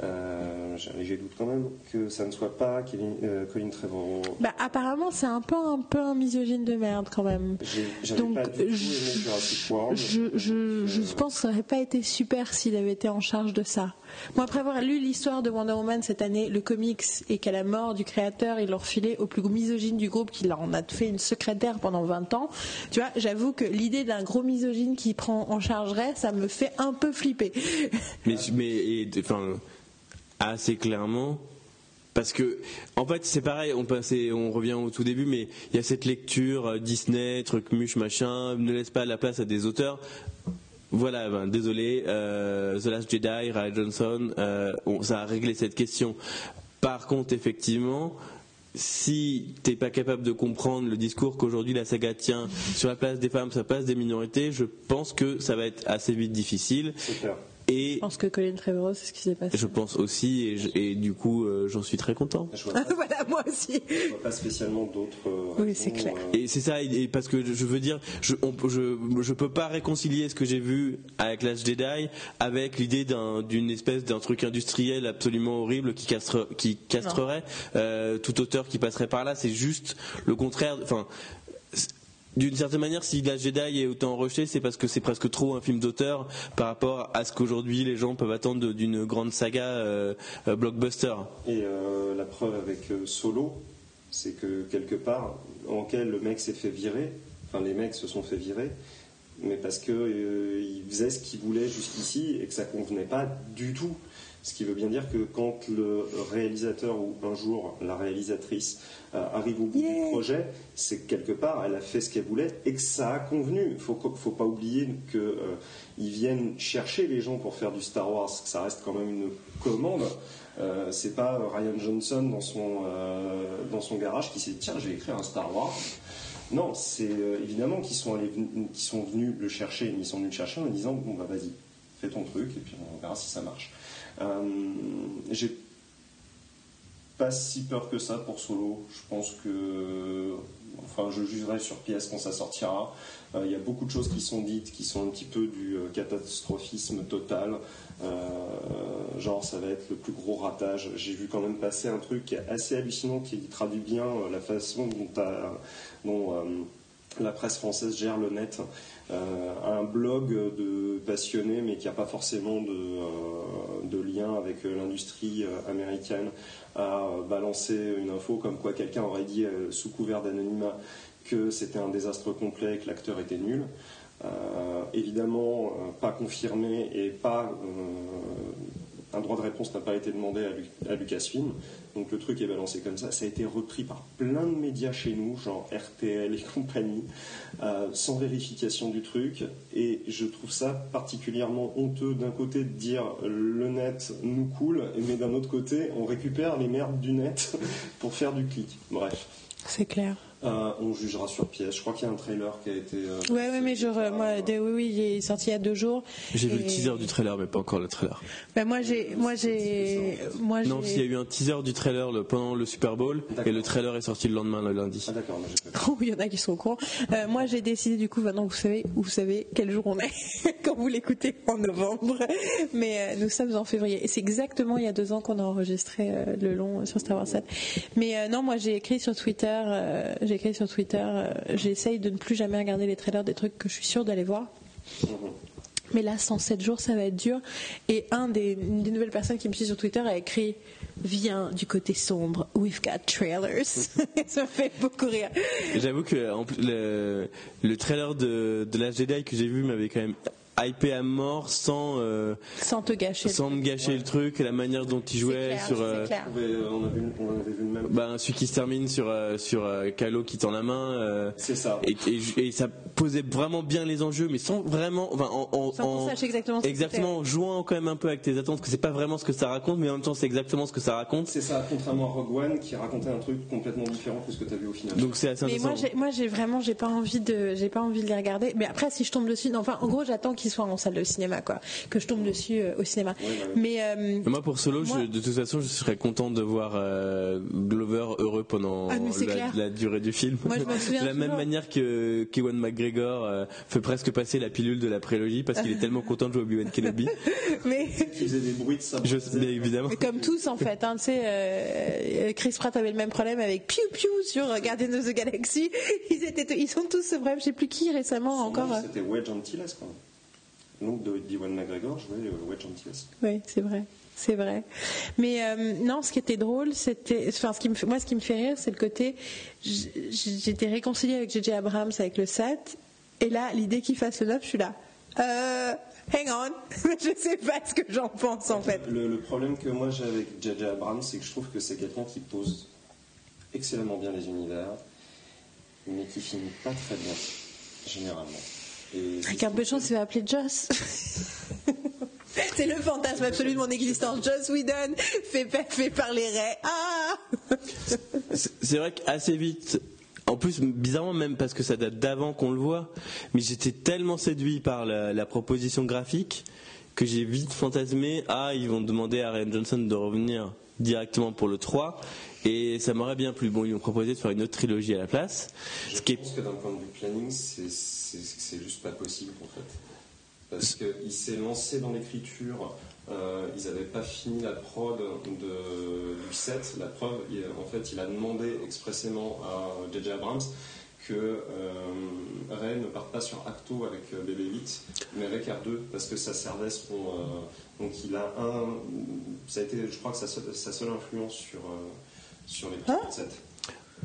Euh, J'ai un léger doute quand même que ça ne soit pas Kevin, euh, Colin Trevorrow. bah, apparemment, c'est un peu, un peu un misogyne de merde quand même. J'avais Donc, pas du tout aimé je- Jurassic World. Je, je, je Euh, pense que ça n'aurait pas été super s'il avait été en charge de ça. Moi, après avoir lu l'histoire de Wonder Woman cette année, le comics, et qu'à la mort du créateur, il l'a refilé au plus misogyne du groupe, qui en a fait une secrétaire pendant 20 ans, tu vois, j'avoue que l'idée d'un gros misogyne qui prend en chargerait, ça me fait un peu flipper. Mais, mais enfin, assez clairement. Parce que, en fait, c'est pareil, on, on revient au tout début, mais il y a cette lecture euh, Disney, truc muche, machin, ne laisse pas la place à des auteurs. Voilà, ben, désolé, euh, The Last Jedi, Ryan Johnson, euh, ça a réglé cette question. Par contre, effectivement, si t'es pas capable de comprendre le discours qu'aujourd'hui la saga tient sur la place des femmes, sur la place des minorités, je pense que ça va être assez vite difficile. Et Je pense que Colin Trevorrow, c'est ce qui s'est passé. je pense aussi, et, je- et du coup, euh, j'en suis très content. Voilà, moi aussi. je vois pas spécialement d'autres. euh, Oui, c'est clair. euh, Et c'est ça, et et parce que je veux dire, je, on, je, je peux pas réconcilier ce que j'ai vu avec Last Jedi avec l'idée d'un- d'une espèce d'un truc industriel absolument horrible qui, castre, qui castrerait euh, tout auteur qui passerait par là. C'est juste le contraire. Enfin, d'une certaine manière, si Last Jedi est autant rejeté, c'est parce que c'est presque trop un film d'auteur par rapport à ce qu'aujourd'hui les gens peuvent attendre d'une grande saga euh, euh, blockbuster. Et euh, la preuve avec Solo, c'est que quelque part, en quel le mec s'est fait virer, enfin les mecs se sont fait virer, mais parce que euh, il faisait ce qu'il voulait jusqu'ici et que ça convenait pas du tout. Ce qui veut bien dire que quand le réalisateur ou un jour la réalisatrice euh, arrive au bout Yeah. du projet, c'est que quelque part elle a fait ce qu'elle voulait et que ça a convenu. Il faut, faut pas oublier que euh, viennent chercher les gens pour faire du Star Wars, que ça reste quand même une commande. Euh, c'est pas Ryan Johnson dans son, euh, dans son garage qui s'est dit tiens, je vais écrire un Star Wars. Non, c'est évidemment qu'ils sont, allés, qu'ils sont venus le chercher, ils sont venus le chercher en disant bon bah vas-y, fais ton truc et puis on verra si ça marche. Euh, J'ai pas si peur que ça pour Solo. Je pense que, enfin, je jugerai sur pièce quand ça sortira. Euh, Il y a beaucoup de choses qui sont dites qui sont un petit peu du euh, catastrophisme total. Genre, ça va être le plus gros ratage. J'ai vu quand même passer un truc qui est assez hallucinant, qui traduit bien la façon dont, dont, la presse française gère le net. Euh, un blog de passionnés, mais qui n'a pas forcément de, euh, lien avec euh, l'industrie américaine, a balancé une info comme quoi quelqu'un aurait dit sous couvert d'anonymat que c'était un désastre complet et que l'acteur était nul. Évidemment, pas confirmé et pas un droit de réponse n'a pas été demandé à, Lu- à Lucasfilm. Donc le truc est balancé comme ça. Ça a été repris par plein de médias chez nous, genre RTL et compagnie, euh, sans vérification du truc. Et je trouve ça particulièrement honteux d'un côté de dire le net nous coule, mais d'un autre côté on récupère les merdes du net pour faire du clic. Bref. C'est clair. Euh, on jugera sur pièce. Je crois qu'il y a un trailer qui a été. euh, Ouais, ouais, mais genre, euh, moi, de- oui, oui, il est sorti il y a deux jours. J'ai vu le teaser du trailer, mais pas encore le trailer. Bah, moi, j'ai, moi, j'ai, moi, Non, s'il y a eu un teaser du trailer le- pendant le Super Bowl, et le trailer est sorti le lendemain, le lundi. Ah d'accord, Oh, il y en a qui sont au courant. Euh, moi, j'ai décidé du coup, maintenant vous savez, vous savez quel jour on est quand vous l'écoutez en novembre. Mais euh, nous sommes en février. Et c'est exactement il y a deux ans qu'on a enregistré euh, le long sur Star Wars 7. Mais euh, non, moi j'ai écrit sur Twitter, j'ai écrit sur Twitter, euh, j'essaye de ne plus jamais regarder les trailers des trucs que je suis sûre d'aller voir. Mhm. Mais là, 107 jours, ça va être dur. Et un des, une des nouvelles personnes qui me suit sur Twitter a écrit Viens du côté sombre, we've got trailers. ça me fait beaucoup rire. J'avoue que en plus, le, le trailer de, de la Jedi que j'ai vu m'avait quand même hypé à mort sans, euh, Sans te gâcher. sans me gâcher le truc la manière dont il jouait clair, sur. c'est euh, clair. On avait, on avait vu, le même. bah, celui qui se termine sur, euh, sur Kylo qui tend la main. euh, C'est ça. et, et- et ça posait vraiment bien les enjeux, mais sans vraiment. Enfin, en, en- Sans qu'on en- sache exactement ce que exactement, en jouant quand même un peu avec tes attentes, que c'est pas vraiment ce que ça raconte, mais en même temps c'est exactement ce que ça raconte. C'est ça, contrairement à Rogue One qui racontait un truc complètement différent que ce que tu as vu au final. Donc c'est assez Mais moi, j'ai, moi, j'ai vraiment, j'ai pas envie de, j'ai pas envie de les regarder. Mais après, si je tombe dessus, non, enfin, en gros, j'attends qu'ils soient en salle de cinéma, quoi, que je tombe dessus euh, au cinéma. Ouais, ouais, ouais. Mais euh, Mais Moi pour Solo, je- de toute façon, je serais content de voir euh, Glover heureux pendant Ah, la, durée du film. Moi, je me souviens de la même toujours. manière que qu'Ewan McGregor euh, fait presque passer la pilule de la prélogie parce qu'il est tellement content de jouer Obi-Wan Kenobi. mais. Qui faisait des bruits de sabre. Je sais, mais évidemment. Mais comme tous en fait, hein, tu sais, euh, Chris Pratt avait le même problème avec Pew Pew sur Guardians of the Galaxy. Ils étaient, ils ont tous ce problème. Je sais plus qui récemment Son encore. C'était Wedge Antilles, quoi. Donc de d'Iwan McGregor jouait euh, Wedge Antilles. Oui, c'est vrai. C'est vrai. Mais euh, non, ce qui était drôle, c'était. Enfin, ce qui me fait- moi, ce qui me fait rire, c'est le côté. j- j- J'étais réconciliée avec J.J. Abrams avec le 7. Et là, l'idée qu'il fasse le 9, je suis là. Euh. Hang on. je sais pas ce que j'en pense, en fait. Le, le problème que moi j'ai avec J.J. Abrams, c'est que je trouve que c'est quelqu'un qui pose excellemment bien les univers, mais qui finit pas très bien, généralement. Et Avec un peu de chance, il va appeler Joss. C'est le fantasme absolu de mon existence. Joss Whedon fait, fait parler Ray. Ah C'est vrai qu'assez vite. En plus, bizarrement même parce que ça date d'avant qu'on le voit, mais j'étais tellement séduit par la, la proposition graphique que j'ai vite fantasmé ah ils vont demander à Ryan Johnson de revenir directement pour le 3 et ça m'aurait bien plu. Bon, ils ont proposé de faire une autre trilogie à la place, Je ce qui est pense que d'un point de vue planning, c'est- c'est juste pas possible en fait. Parce qu'il s'est lancé dans l'écriture, euh, ils n'avaient pas fini la prod de, du set. La preuve, il- en fait, il a demandé expressément à J.J. Abrams que euh, Ray ne parte pas sur Acto avec euh, BB-8, mais avec R2, parce que ça servait son. euh, donc il a un. Ça a été, je crois que sa seule, sa seule influence sur, sur de set.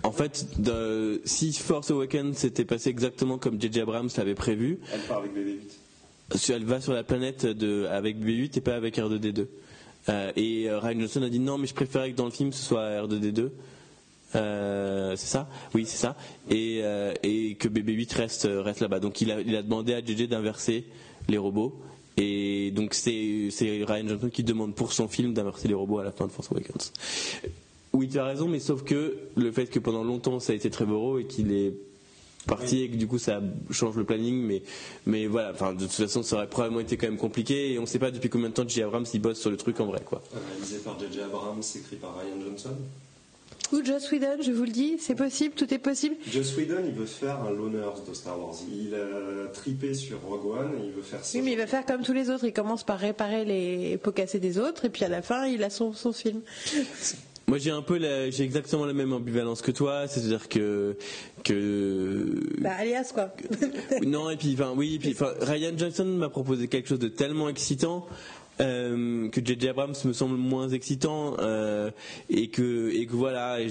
En fait, de- si Force Awakens s'était passé exactement comme J.J. Abrams l'avait prévu, Elle part avec BB-8. si elle va sur la planète de, avec B8 et pas avec R2D2. Euh, et euh, Ryan Johnson a dit non, mais je préférais que dans le film ce soit R2D2. Euh, c'est ça? Oui, c'est ça. Et, euh, et que BB8 reste, reste là-bas. Donc il a, il a demandé à JJ d'inverser les robots. Et donc c'est Ryan Johnson qui demande pour son film d'inverser les robots à la fin de Force Awakens. Oui, tu as raison, mais sauf que le fait que pendant longtemps ça a été Trevorrow et qu'il est parti et que du coup ça change le planning, mais, mais voilà, enfin, de toute façon ça aurait probablement été quand même compliqué et on ne sait pas depuis combien de temps J. Abrams il bosse sur le truc en vrai quoi. Réalisé par J.J. Abrams, écrit par Ryan Johnson. Ou Joss Whedon, je vous le dis, c'est possible, tout est possible. Joss Whedon, il veut faire un Loners de Star Wars. Il a tripé sur Rogue One et il veut faire ça. Oui, mais il va faire comme tous les autres. Il commence par réparer les pots cassés des autres, et puis à la fin, il a son, son film. Moi j'ai un peu la- j'ai exactement la même ambivalence que toi, c'est-à-dire que que Bah, alias, quoi. non et puis enfin oui et puis enfin, Ryan Johnson m'a proposé quelque chose de tellement excitant euh, que J.J. Abrams me semble moins excitant euh, et que et que voilà il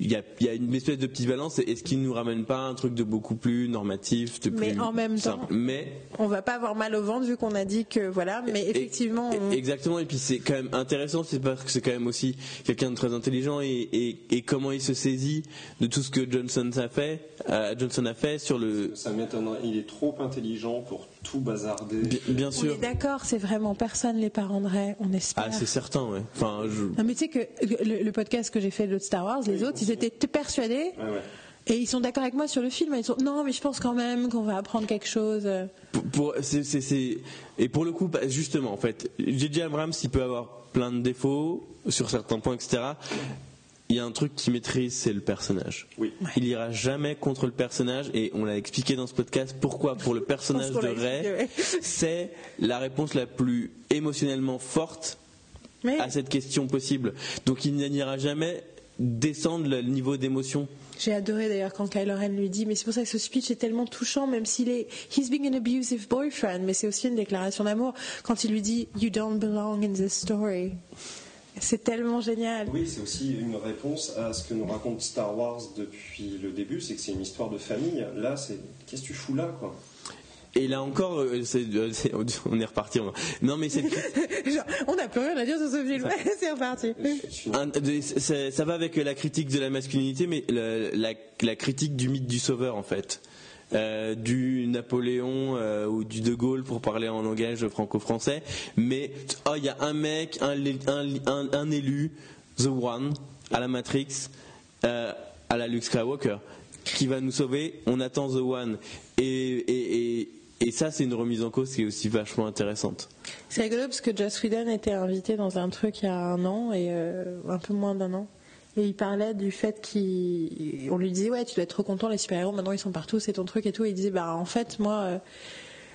y a, il y a une espèce de petite balance est-ce qu'il nous ramène pas un truc de beaucoup plus normatif de Mais plus en même simple temps- mais On va pas avoir mal au ventre vu qu'on a dit que voilà, mais effectivement. et- on- Exactement, et puis c'est quand même intéressant, c'est parce que c'est quand même aussi quelqu'un de très intelligent et, et- et comment il se saisit de tout ce que Johnson a fait, euh, Johnson a fait sur le. Ça m'étonnerait. Il est trop intelligent pour tout bazarder. Bien, bien On sûr. est d'accord, c'est vraiment personne les Ray, on espère. Ah, c'est certain, ouais. Enfin, je- non, mais tu sais que le, le podcast que j'ai fait de Star Wars, les Oui, autres, ils étaient persuadés Ouais, ouais. et ils sont d'accord avec moi sur le film. Ils sont non, mais je pense quand même qu'on va apprendre quelque chose. pour, pour- c'est- c'est- c'est- et pour le coup, bah, justement, en fait, J.J. Abrams, il peut avoir plein de défauts sur certains points, etc. Il y a un truc qu'il maîtrise, c'est le personnage. Oui. Il ira jamais contre le personnage et on l'a expliqué dans ce podcast pourquoi pour le personnage de Ray, c'est la réponse la plus émotionnellement forte Mais à cette question possible. Donc il n'ira jamais descendre le niveau d'émotion. J'ai adoré d'ailleurs quand Kylo Ren lui dit, mais c'est pour ça que ce speech est tellement touchant, même s'il est he's being an abusive boyfriend, mais c'est aussi une déclaration d'amour quand il lui dit you don't belong in this story. C'est tellement génial. Oui, c'est aussi une réponse à ce que nous raconte Star Wars depuis le début, c'est que c'est une histoire de famille. Là, c'est qu'est-ce que tu fous là, quoi? Et là encore, euh, euh, on est reparti. on- Non, mais c'est on n'a plus rien à dire sur ce film. c'est reparti. Un- c'est- ça va avec la critique de la masculinité, mais la, la- la critique du mythe du sauveur en fait. Euh, du Napoléon euh, ou du De Gaulle pour parler en langage franco-français, mais oh il y a un mec, un, un- un- élu, The One, à la Matrix, euh, à la Luke Skywalker, qui va nous sauver. On attend The One, et, et, et, et ça c'est une remise en cause qui est aussi vachement intéressante. C'est rigolo parce que Joss Whedon était invité dans un truc il y a un an et un peu moins d'un an. Et il parlait du fait qu'on lui disait ouais tu dois être trop content les super héros maintenant ils sont partout c'est ton truc et tout. Et il disait bah en fait moi euh,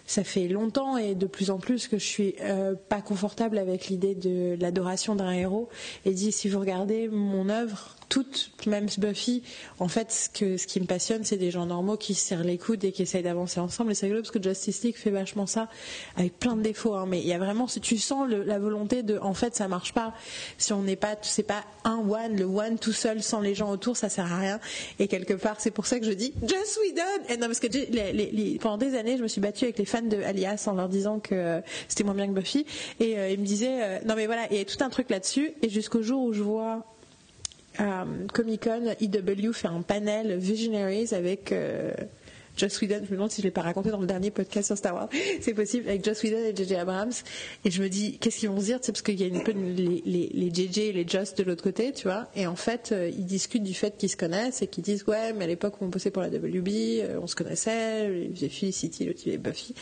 ça fait longtemps et de plus en plus que je suis euh, pas confortable avec l'idée de l'adoration d'un héros. Et il dit si vous regardez mon œuvre toute, même Buffy, en fait, ce, que, ce qui me passionne, c'est des gens normaux qui se serrent les coudes et qui essayent d'avancer ensemble. Et c'est rigolo parce que Justice League fait vachement ça, avec plein de défauts. hein. mais il y a vraiment, tu sens la volonté de, en fait, ça marche pas. Si on n'est pas, c'est pas un one, le one tout seul sans les gens autour, ça sert à rien. Et quelque part, c'est pour ça que je dis Just Whedon. Et non, parce que pendant des années, je me suis battue avec les fans de Alias en leur disant que euh, c'était moins bien que Buffy. Et euh, ils me disaient, euh, non mais voilà, il y a tout un truc là-dessus. Et jusqu'au jour où je vois euh, Comic Con, EW fait un panel Visionaries avec euh, Joss Whedon. Je me demande si je l'ai pas raconté dans le dernier podcast sur Star Wars. C'est possible avec Joss Whedon et JJ Abrams. Et je me dis, qu'est-ce qu'ils vont se dire? C'est parce qu'il y a une peu les, les, les JJ et les Joss de l'autre côté, tu vois. Et en fait, euh, ils discutent du fait qu'ils se connaissent et qu'ils disent, ouais, mais à l'époque on bossait pour la WB, euh, on se connaissait. J'ai Felicity, l'autre il est Buffy.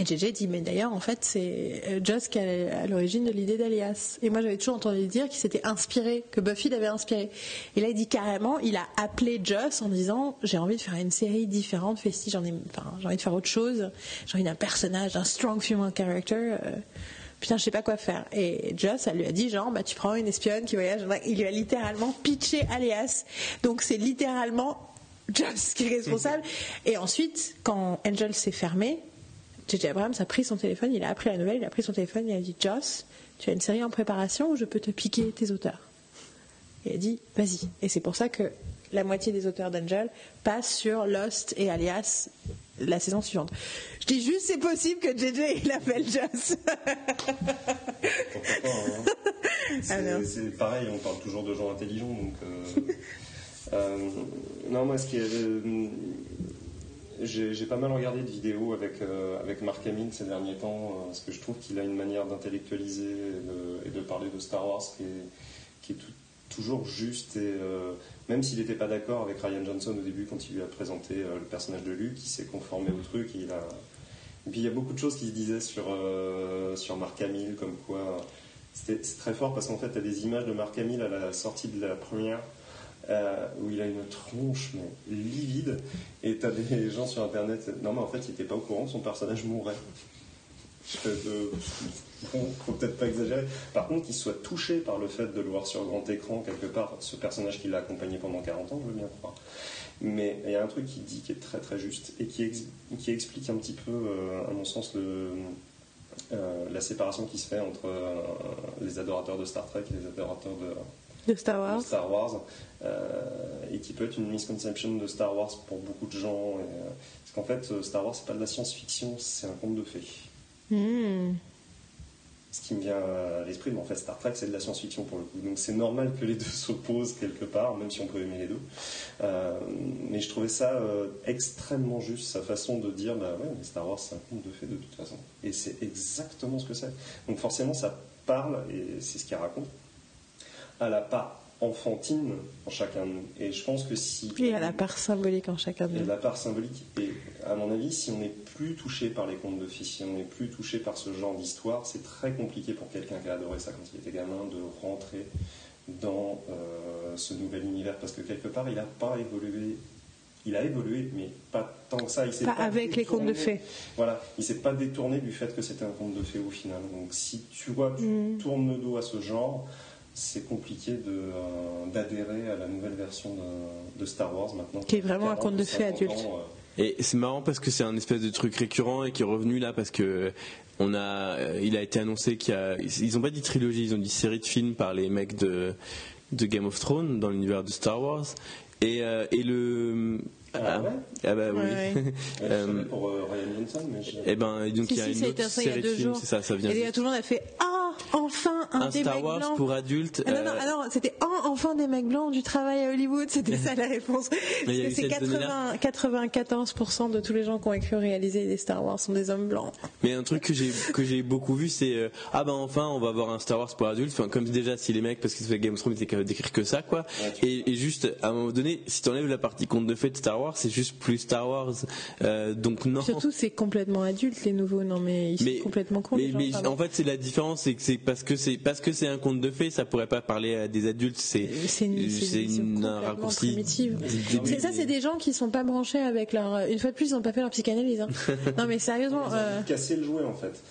Et JJ dit, mais d'ailleurs, en fait, c'est euh, Joss qui est à l'origine de l'idée d'Alias. Et moi, j'avais toujours entendu dire qu'il s'était inspiré, que Buffy l'avait inspiré. Et là, il dit carrément, il a appelé Joss en disant, j'ai envie de faire une série différente, Festi, j'en ai, j'ai envie de faire autre chose, j'ai envie d'un personnage, d'un strong female character. euh, Putain, je sais pas quoi faire. Et Joss, elle lui a dit, genre, bah, tu prends une espionne qui voyage. Il lui a littéralement pitché Alias. Donc, c'est littéralement Joss qui est responsable. Et ensuite, quand Angel s'est fermé, J.J. Abrams a pris son téléphone, il a appris la nouvelle, il a pris son téléphone, il a dit Joss, tu as une série en préparation où je peux te piquer tes auteurs? Il a dit vas-y. Et c'est pour ça que la moitié des auteurs d'Angel passent sur Lost et Alias la saison suivante. Je dis juste c'est possible que JJ il appelle Joss. Hein? Ah c'est pareil, on parle toujours de gens intelligents, donc. euh, euh, non, moi, ce qui est. euh, j'ai pas mal regardé de vidéos avec, euh, avec Mark Hamill ces derniers temps, euh, parce que je trouve qu'il a une manière d'intellectualiser et de, parler de Star Wars qui est, toujours juste. Et euh, même s'il n'était pas d'accord avec Ryan Johnson au début, quand il lui a présenté le personnage de Luke, il s'est conformé au truc. Et, il a... puis il y a beaucoup de choses qui se disaient sur, sur Mark Hamill, comme quoi. C'est très fort parce qu'en fait, tu as des images de Mark Hamill à la sortie de la première euh, où il a une tronche mais livide. Et t'as des gens sur internet. Non mais en fait il était pas au courant son personnage mourrait Euh, bon, faut peut-être pas exagérer. Par contre qu'il soit touché par le fait de le voir sur grand écran quelque part ce personnage qui l'a accompagné pendant 40 ans je veux bien croire. Mais il y a un truc qui dit qui est très très juste et qui, ex- qui explique un petit peu euh, à mon sens euh, la séparation qui se fait entre les adorateurs de Star Trek et les adorateurs de, De Star Wars. de Star Wars, euh, et qui peut être une misconception de Star Wars pour beaucoup de gens. et, euh, parce qu'en fait, euh, Star Wars, c'est pas de la science-fiction, c'est un conte de fées. Hmm. Ce qui me vient à l'esprit, mais en fait, Star Trek, c'est de la science-fiction pour le coup. Donc c'est normal que les deux s'opposent quelque part, même si on peut aimer les deux. Euh, mais je trouvais ça euh, extrêmement juste, sa façon de dire, bah ouais, mais Star Wars, c'est un conte de fées de toute façon. Et c'est exactement ce que c'est. Donc forcément, ça parle, et c'est ce qu'il raconte, à la part enfantine en chacun de nous. Et je pense que si... Et à la part symbolique en chacun de Et nous. la part symbolique. Et à mon avis, si on n'est plus touché par les contes de fées, si on n'est plus touché par ce genre d'histoire, c'est très compliqué pour quelqu'un qui a adoré ça quand il était gamin de rentrer dans euh, ce nouvel univers. Parce que quelque part, il n'a pas évolué. Il a évolué, mais pas tant que ça. Il s'est Pas avec les contes de fées. Voilà, il s'est pas détourné du fait que c'était un conte de fées au final. Donc si tu vois, tu Mm. tournes le dos à ce genre, c'est compliqué de, euh, d'adhérer à la nouvelle version de, de Star Wars maintenant. Qui est vraiment un conte de fées 50 adulte. ans, euh, Et c'est marrant parce que c'est un espèce de truc récurrent et qui est revenu là parce que on a, euh, il a été annoncé qu'il y a, ils ont pas dit trilogie, ils ont dit série de films par les mecs de, de Game of Thrones dans l'univers de Star Wars. Et, euh, et le, Ah ouais ah bah oui. Ouais, ouais. Euh, pour euh, Ryan Johnson, mais j'ai- Et ben donc Si, il y a si, une autre série de films, c'est ça, ça vient. Et tout le monde a fait Ah, enfin un, un des Star mecs Wars blancs. pour adultes. Ah non, non, euh, ah non, c'était un enfin des mecs blancs du travail à Hollywood, c'était ça la réponse. Mais que c'est cette donnée-là. 80 94% de tous les gens qui ont écrit ou réalisé des Star Wars sont des hommes blancs. Mais un truc que j'ai que j'ai beaucoup vu, c'est euh, ah ben enfin on va avoir un Star Wars pour adultes. Enfin comme déjà si les mecs parce qu'ils fait Game of Thrones ils étaient capables d'écrire que ça quoi. Ouais, Et, et juste à un moment donné, si t'enlèves la partie conte de fées de Star Wars, c'est juste plus Star Wars. Euh, donc non. Surtout, c'est complètement adulte les nouveaux. Non, mais ils mais, sont complètement cons. mais, les gens, mais pardon. en fait c'est la différence, c'est que c'est parce que c'est parce que c'est un conte de fées, ça pourrait pas parler à des adultes. C'est c'est une, un raccourci. C'est- Ça, c'est des gens qui sont pas branchés avec leur. Une fois de plus, ils ont pas fait leur psychanalyse. hein. non, mais sérieusement. Euh, casser le jouet en fait.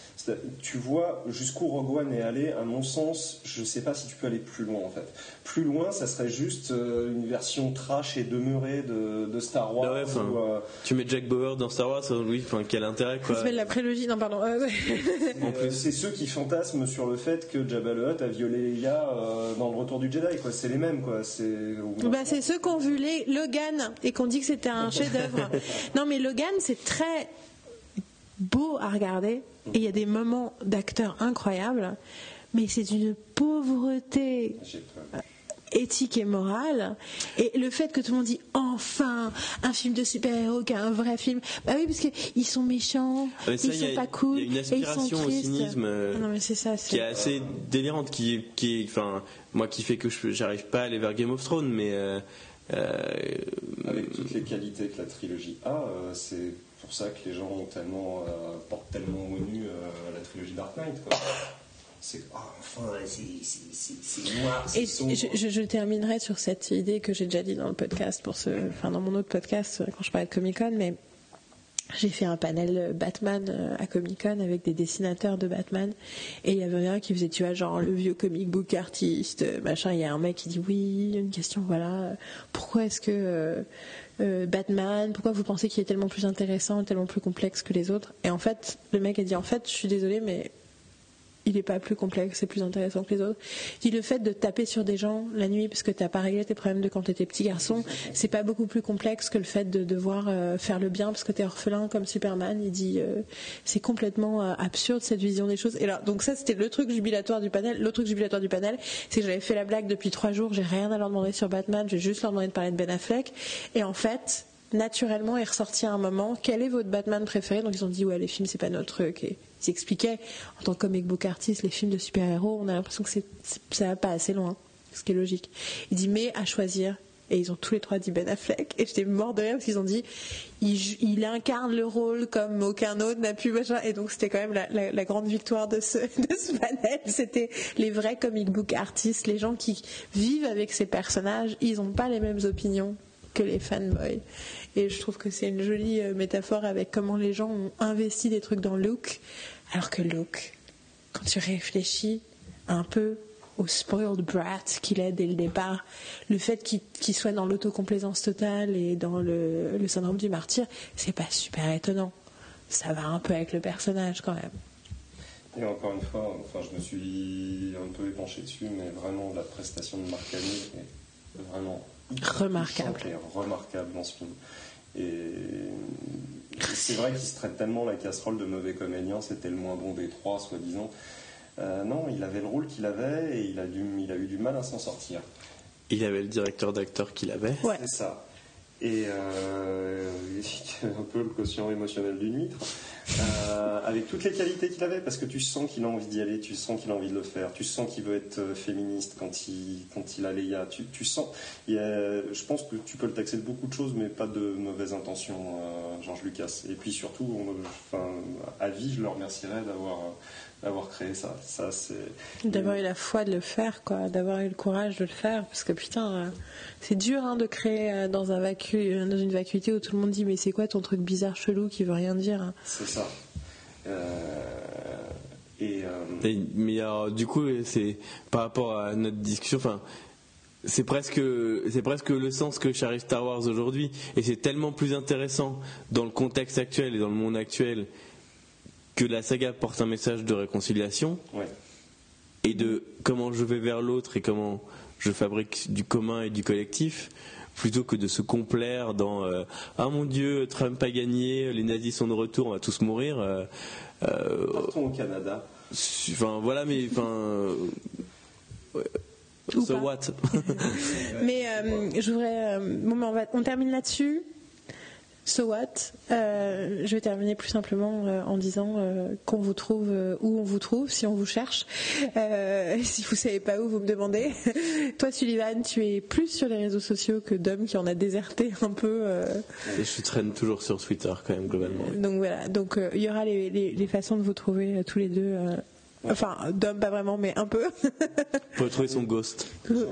Tu vois jusqu'où Rogue One est allé, à mon sens, je sais pas si tu peux aller plus loin en fait. Plus loin, ça serait juste euh, une version trash et demeurée de, de Star Wars. Ouais, où, euh, Tu mets Jack Bauer dans Star Wars, oui, enfin quel intérêt quoi. s'appelle la prélogie. Non, pardon. euh, En plus. c'est ceux qui fantasment sur le fait que Jabba le Hutt a violé Leia euh, dans le Retour du Jedi. Quoi. C'est les mêmes quoi. C'est. Bah, ceux qui ont vu les Logan et qui ont dit que c'était un chef-d'œuvre. non, mais Logan, c'est très beau à regarder et il y a des moments d'acteurs incroyables, mais c'est d'une pauvreté. Éthique et morale. Et le fait que tout le monde dit enfin un film de super-héros qui est un vrai film, bah oui, parce qu'ils sont méchants, Mais ça, ils il y a- sont pas cool, il y a une et ils sont aspiration au tristes. cynisme, euh, Ah non, mais c'est ça. qui est c'est- assez délirante, qui qui enfin, moi qui fait que je j'arrive pas à aller vers Game of Thrones, mais euh, euh, Avec toutes les qualités que la trilogie a, euh, c'est pour ça que les gens ont tellement, euh, portent tellement au nu euh, la trilogie Dark Knight. Quoi. C'est ah, enfin, c'est- noir, Et je, je- je terminerai sur cette idée que j'ai déjà dit dans le podcast, pour ce, enfin dans mon autre podcast euh, quand je parlais de Comic Con, mais j'ai fait un panel euh, Batman euh, à Comic Con avec des dessinateurs de Batman. Et il y avait un qui faisait tu vois genre le vieux comic book artiste machin. Il y a un mec qui dit oui une question voilà. Pourquoi est-ce que euh, euh, Batman pourquoi vous pensez qu'il est tellement plus intéressant tellement plus complexe que les autres? Et en fait le mec a dit en fait je suis désolé mais il n'est pas plus complexe et plus intéressant que les autres. Dit le fait de taper sur des gens la nuit parce que tu n'as pas réglé tes problèmes de quand tu étais petit garçon, c'est pas beaucoup plus complexe que le fait de devoir euh, faire le bien parce que tu es orphelin comme Superman. Il dit euh, c'est complètement euh, absurde cette vision des choses. Et là, donc ça c'était le truc jubilatoire du panel. L'autre truc jubilatoire du panel, c'est que j'avais fait la blague depuis trois jours, j'ai rien à leur demander sur Batman, je vais juste leur demander de parler de Ben Affleck. Et en fait, naturellement est ressorti à un moment. Quel est votre Batman préféré? Donc ils ont dit ouais les films c'est pas notre truc. Ils expliquaient en tant que comic book artiste les films de super-héros on a l'impression que c'est, ça va pas assez loin ce qui est logique. Il dit mais à choisir. Et ils ont tous les trois dit Ben Affleck. Et j'étais mort de rire parce qu'ils ont dit il, incarne le rôle comme aucun autre n'a pu et donc c'était quand même la grande victoire de ce, de ce panel. C'était les vrais comic book artistes les gens qui vivent avec ces personnages. Ils n'ont pas les mêmes opinions que les fanboys. Et je trouve que c'est une jolie euh, métaphore avec comment les gens ont investi des trucs dans Luke, alors que Luke, quand tu réfléchis un peu au spoiled brat qu'il est dès le départ, le fait qu'il soit dans l'autocomplaisance totale et dans le, syndrome du martyr, c'est pas super étonnant. Ça va un peu avec le personnage quand même. Et encore une fois, enfin, je me suis un peu épanché dessus, mais vraiment la prestation de Marc Hamill est vraiment Remarquable. et remarquable dans ce film. Et c'est vrai qu'il se traite tellement la casserole de mauvais comédien, c'était le moins bon des trois, soi-disant. Euh, non, il avait le rôle qu'il avait et il a, dû, il a eu du mal à s'en sortir. il avait le directeur d'acteur qu'il avait. Ouais. C'est ça. Et euh, un peu le quotient émotionnel d'une huître, euh, avec toutes les qualités qu'il avait, parce que tu sens qu'il a envie d'y aller, tu sens qu'il a envie de le faire, tu sens qu'il veut être euh, féministe quand il, quand il a Leia, tu, tu sens, je pense que tu peux le taxer de beaucoup de choses, mais pas de mauvaises intentions, euh, Georges Lucas. Et puis surtout, on- à vie, je le remercierais d'avoir, d'avoir créé ça. Ça, c'est D'avoir eu la foi de le faire, quoi, d'avoir eu le courage de le faire, parce que putain, euh, c'est dur hein, de créer euh, dans un vacu, euh, dans une vacuité où tout le monde dit mais c'est quoi ton truc bizarre chelou qui veut rien dire. hein? c'est ça. Euh, et euh, Et- mais alors, du coup, c'est par rapport à notre discussion, enfin, c'est presque, c'est presque le sens que charrie Star Wars aujourd'hui, et c'est tellement plus intéressant dans le contexte actuel et dans le monde actuel que la saga porte un message de réconciliation et de comment je vais vers l'autre et comment je fabrique du commun et du collectif plutôt que de se complaire dans euh, ah mon dieu Trump a gagné les nazis sont de retour on va tous mourir euh, euh, partons au Canada. enfin voilà mais enfin so what? Mais je voudrais bon, on, on termine là-dessus So what? Euh, Je vais terminer plus simplement euh, en disant euh, qu'on vous trouve où on vous trouve, si on vous cherche. si vous savez pas où, vous me demandez. Toi, Sullivan, tu es plus sur les réseaux sociaux que Dom, qui en a déserté un peu. Et je traîne toujours sur Twitter quand même globalement. Donc voilà. Donc il y aura les, les, façons de vous trouver tous les deux Enfin, d'homme, pas vraiment, mais un peu. Pour trouver son ghost.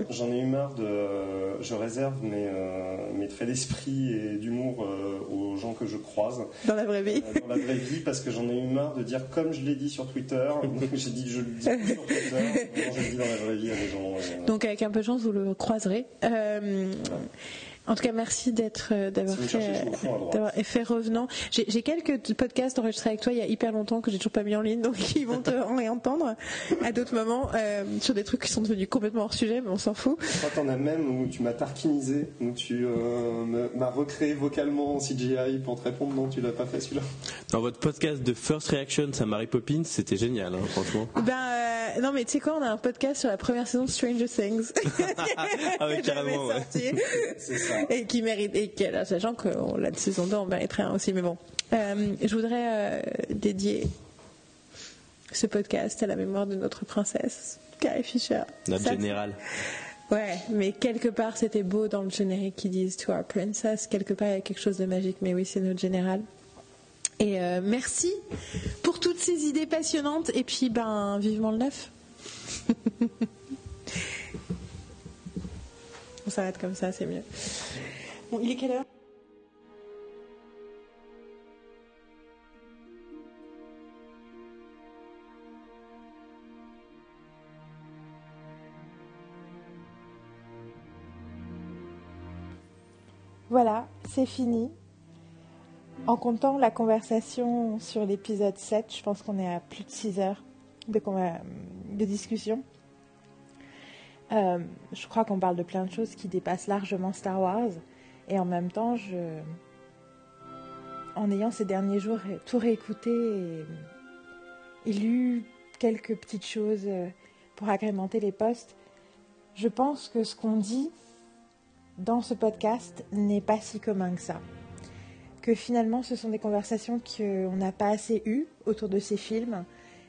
J'en ai eu marre de. Je réserve mes, euh, mes traits d'esprit et d'humour euh, aux gens que je croise. Dans la vraie vie euh, Dans la vraie vie, parce que j'en ai eu marre de dire comme je l'ai dit sur Twitter. J'ai dit, je le dis sur Twitter. je le dis dans la vraie vie à des gens. Donc, avec un peu de chance, vous le croiserez. En tout cas, merci d'être, euh, d'avoir fait, d'avoir fait revenant. J'ai, quelques podcasts enregistrés avec toi il y a hyper longtemps que j'ai toujours pas mis en ligne, donc ils vont te réentendre à d'autres moments euh, sur des trucs qui sont devenus complètement hors sujet, mais on s'en fout. Je crois t'en as même où tu m'as tarquinisé, où tu euh, m'as recréé vocalement en CGI pour te répondre. Non, tu l'as pas fait celui-là? Dans votre podcast de First Reaction à Mary Poppins, c'était génial, hein, franchement. Ben non, mais tu sais quoi, on a un podcast sur la première saison de Stranger Things. ah oui, carrément. C'est ça. et qui mérite, et qui, sachant que la saison 2 en mériterait un aussi, mais bon. Euh, je voudrais euh, dédier ce podcast à la mémoire de notre princesse, Carrie Fisher. Notre générale. Ouais, mais quelque part c'était beau dans le générique qui disent To our princess. Quelque part il y a quelque chose de magique, mais oui, c'est notre générale. Et euh, merci pour toutes ces idées passionnantes. Et puis, ben, vivement le neuf. On s'arrête comme ça, c'est mieux. Bon, il est quelle heure? Voilà, c'est fini. En comptant la conversation sur l'épisode 7, je pense qu'on est à plus de 6 heures de, de discussion. Euh, je crois qu'on parle de plein de choses qui dépassent largement Star Wars. Et en même temps, je... en ayant ces derniers jours tout réécouté et, lu quelques petites choses euh, pour agrémenter les posts, je pense que ce qu'on dit dans ce podcast n'est pas si commun que ça. Que finalement, ce sont des conversations qu'on n'a pas assez eues autour de ces films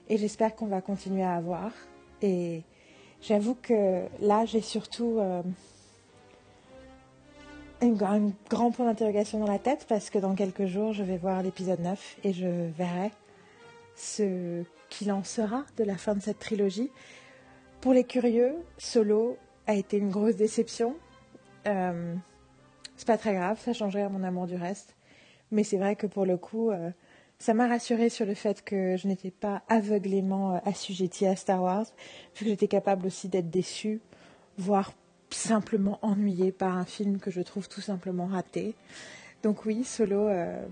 et j'espère qu'on va continuer à avoir. Et J'avoue que là, j'ai surtout euh, un, grand point d'interrogation dans la tête parce que dans quelques jours, je vais voir l'épisode 9 et je verrai ce qu'il en sera de la fin de cette trilogie. Pour les curieux, Solo a été une grosse déception. Euh, c'est pas très grave, ça changerait mon amour du reste. Mais c'est vrai que pour le coup, euh, ça m'a rassurée sur le fait que je n'étais pas aveuglément euh, assujettie à Star Wars, vu que j'étais capable aussi d'être déçue, voire simplement ennuyée par un film que je trouve tout simplement raté. Donc oui, Solo, euh,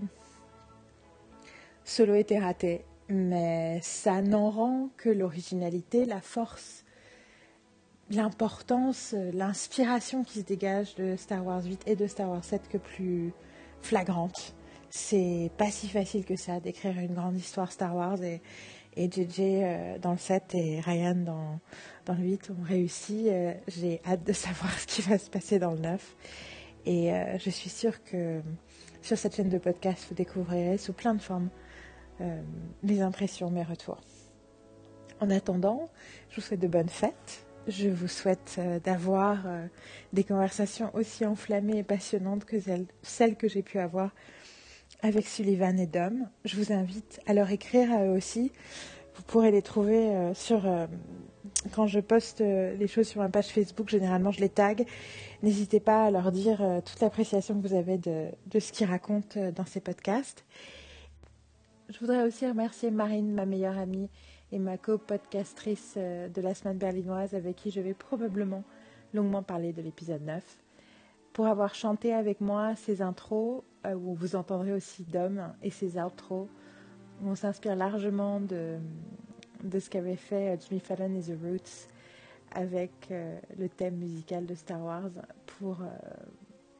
Solo était raté, mais ça n'en rend que l'originalité, la force, l'importance, l'inspiration qui se dégage de Star Wars 8 et de Star Wars 7 que plus flagrante c'est pas si facile que ça d'écrire une grande histoire Star Wars et, et JJ euh, dans le 7 et Ryan dans, dans le 8 ont réussi. Euh, j'ai hâte de savoir ce qui va se passer dans le 9. Et euh, je suis sûre que sur cette chaîne de podcast, vous découvrirez sous plein de formes mes impressions, mes retours. En attendant, je vous souhaite de bonnes fêtes. Je vous souhaite d'avoir des conversations aussi enflammées et passionnantes que celles que j'ai pu avoir avec Sullivan et Dom. Je vous invite à leur écrire à eux aussi. Vous pourrez les trouver euh, sur. Euh, quand je poste euh, les choses sur ma page Facebook, généralement je les tag. N'hésitez pas à leur dire toute l'appréciation que vous avez de, ce qu'ils racontent dans ces podcasts. Je voudrais aussi remercier Marine, ma meilleure amie et ma co-podcastrice de la semaine berlinoise, avec qui je vais probablement longuement parlé de l'épisode 9, pour avoir chanté avec moi ses intros, où vous entendrez aussi Dom et ses outros, on s'inspire largement de, de ce qu'avait fait euh, Jimmy Fallon et The Roots avec euh, le thème musical de Star Wars pour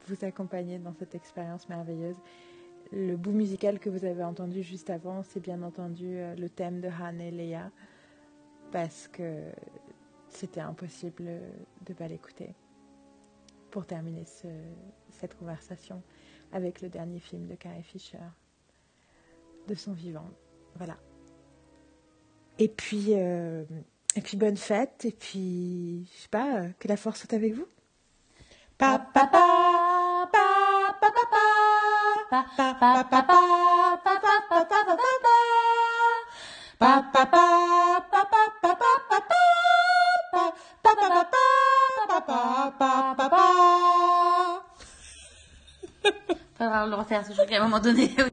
vous accompagner dans cette expérience merveilleuse. Le bout musical que vous avez entendu juste avant, c'est bien entendu le thème de Han et Leia, parce que c'était impossible de ne pas l'écouter. Pour terminer cette conversation avec le dernier film de Carrie Fisher, de son vivant. Voilà. Et puis, euh, et puis bonne fête, et puis, je sais pas, que la force soit avec vous. Faudra le refaire, je crois qu'à un moment donné,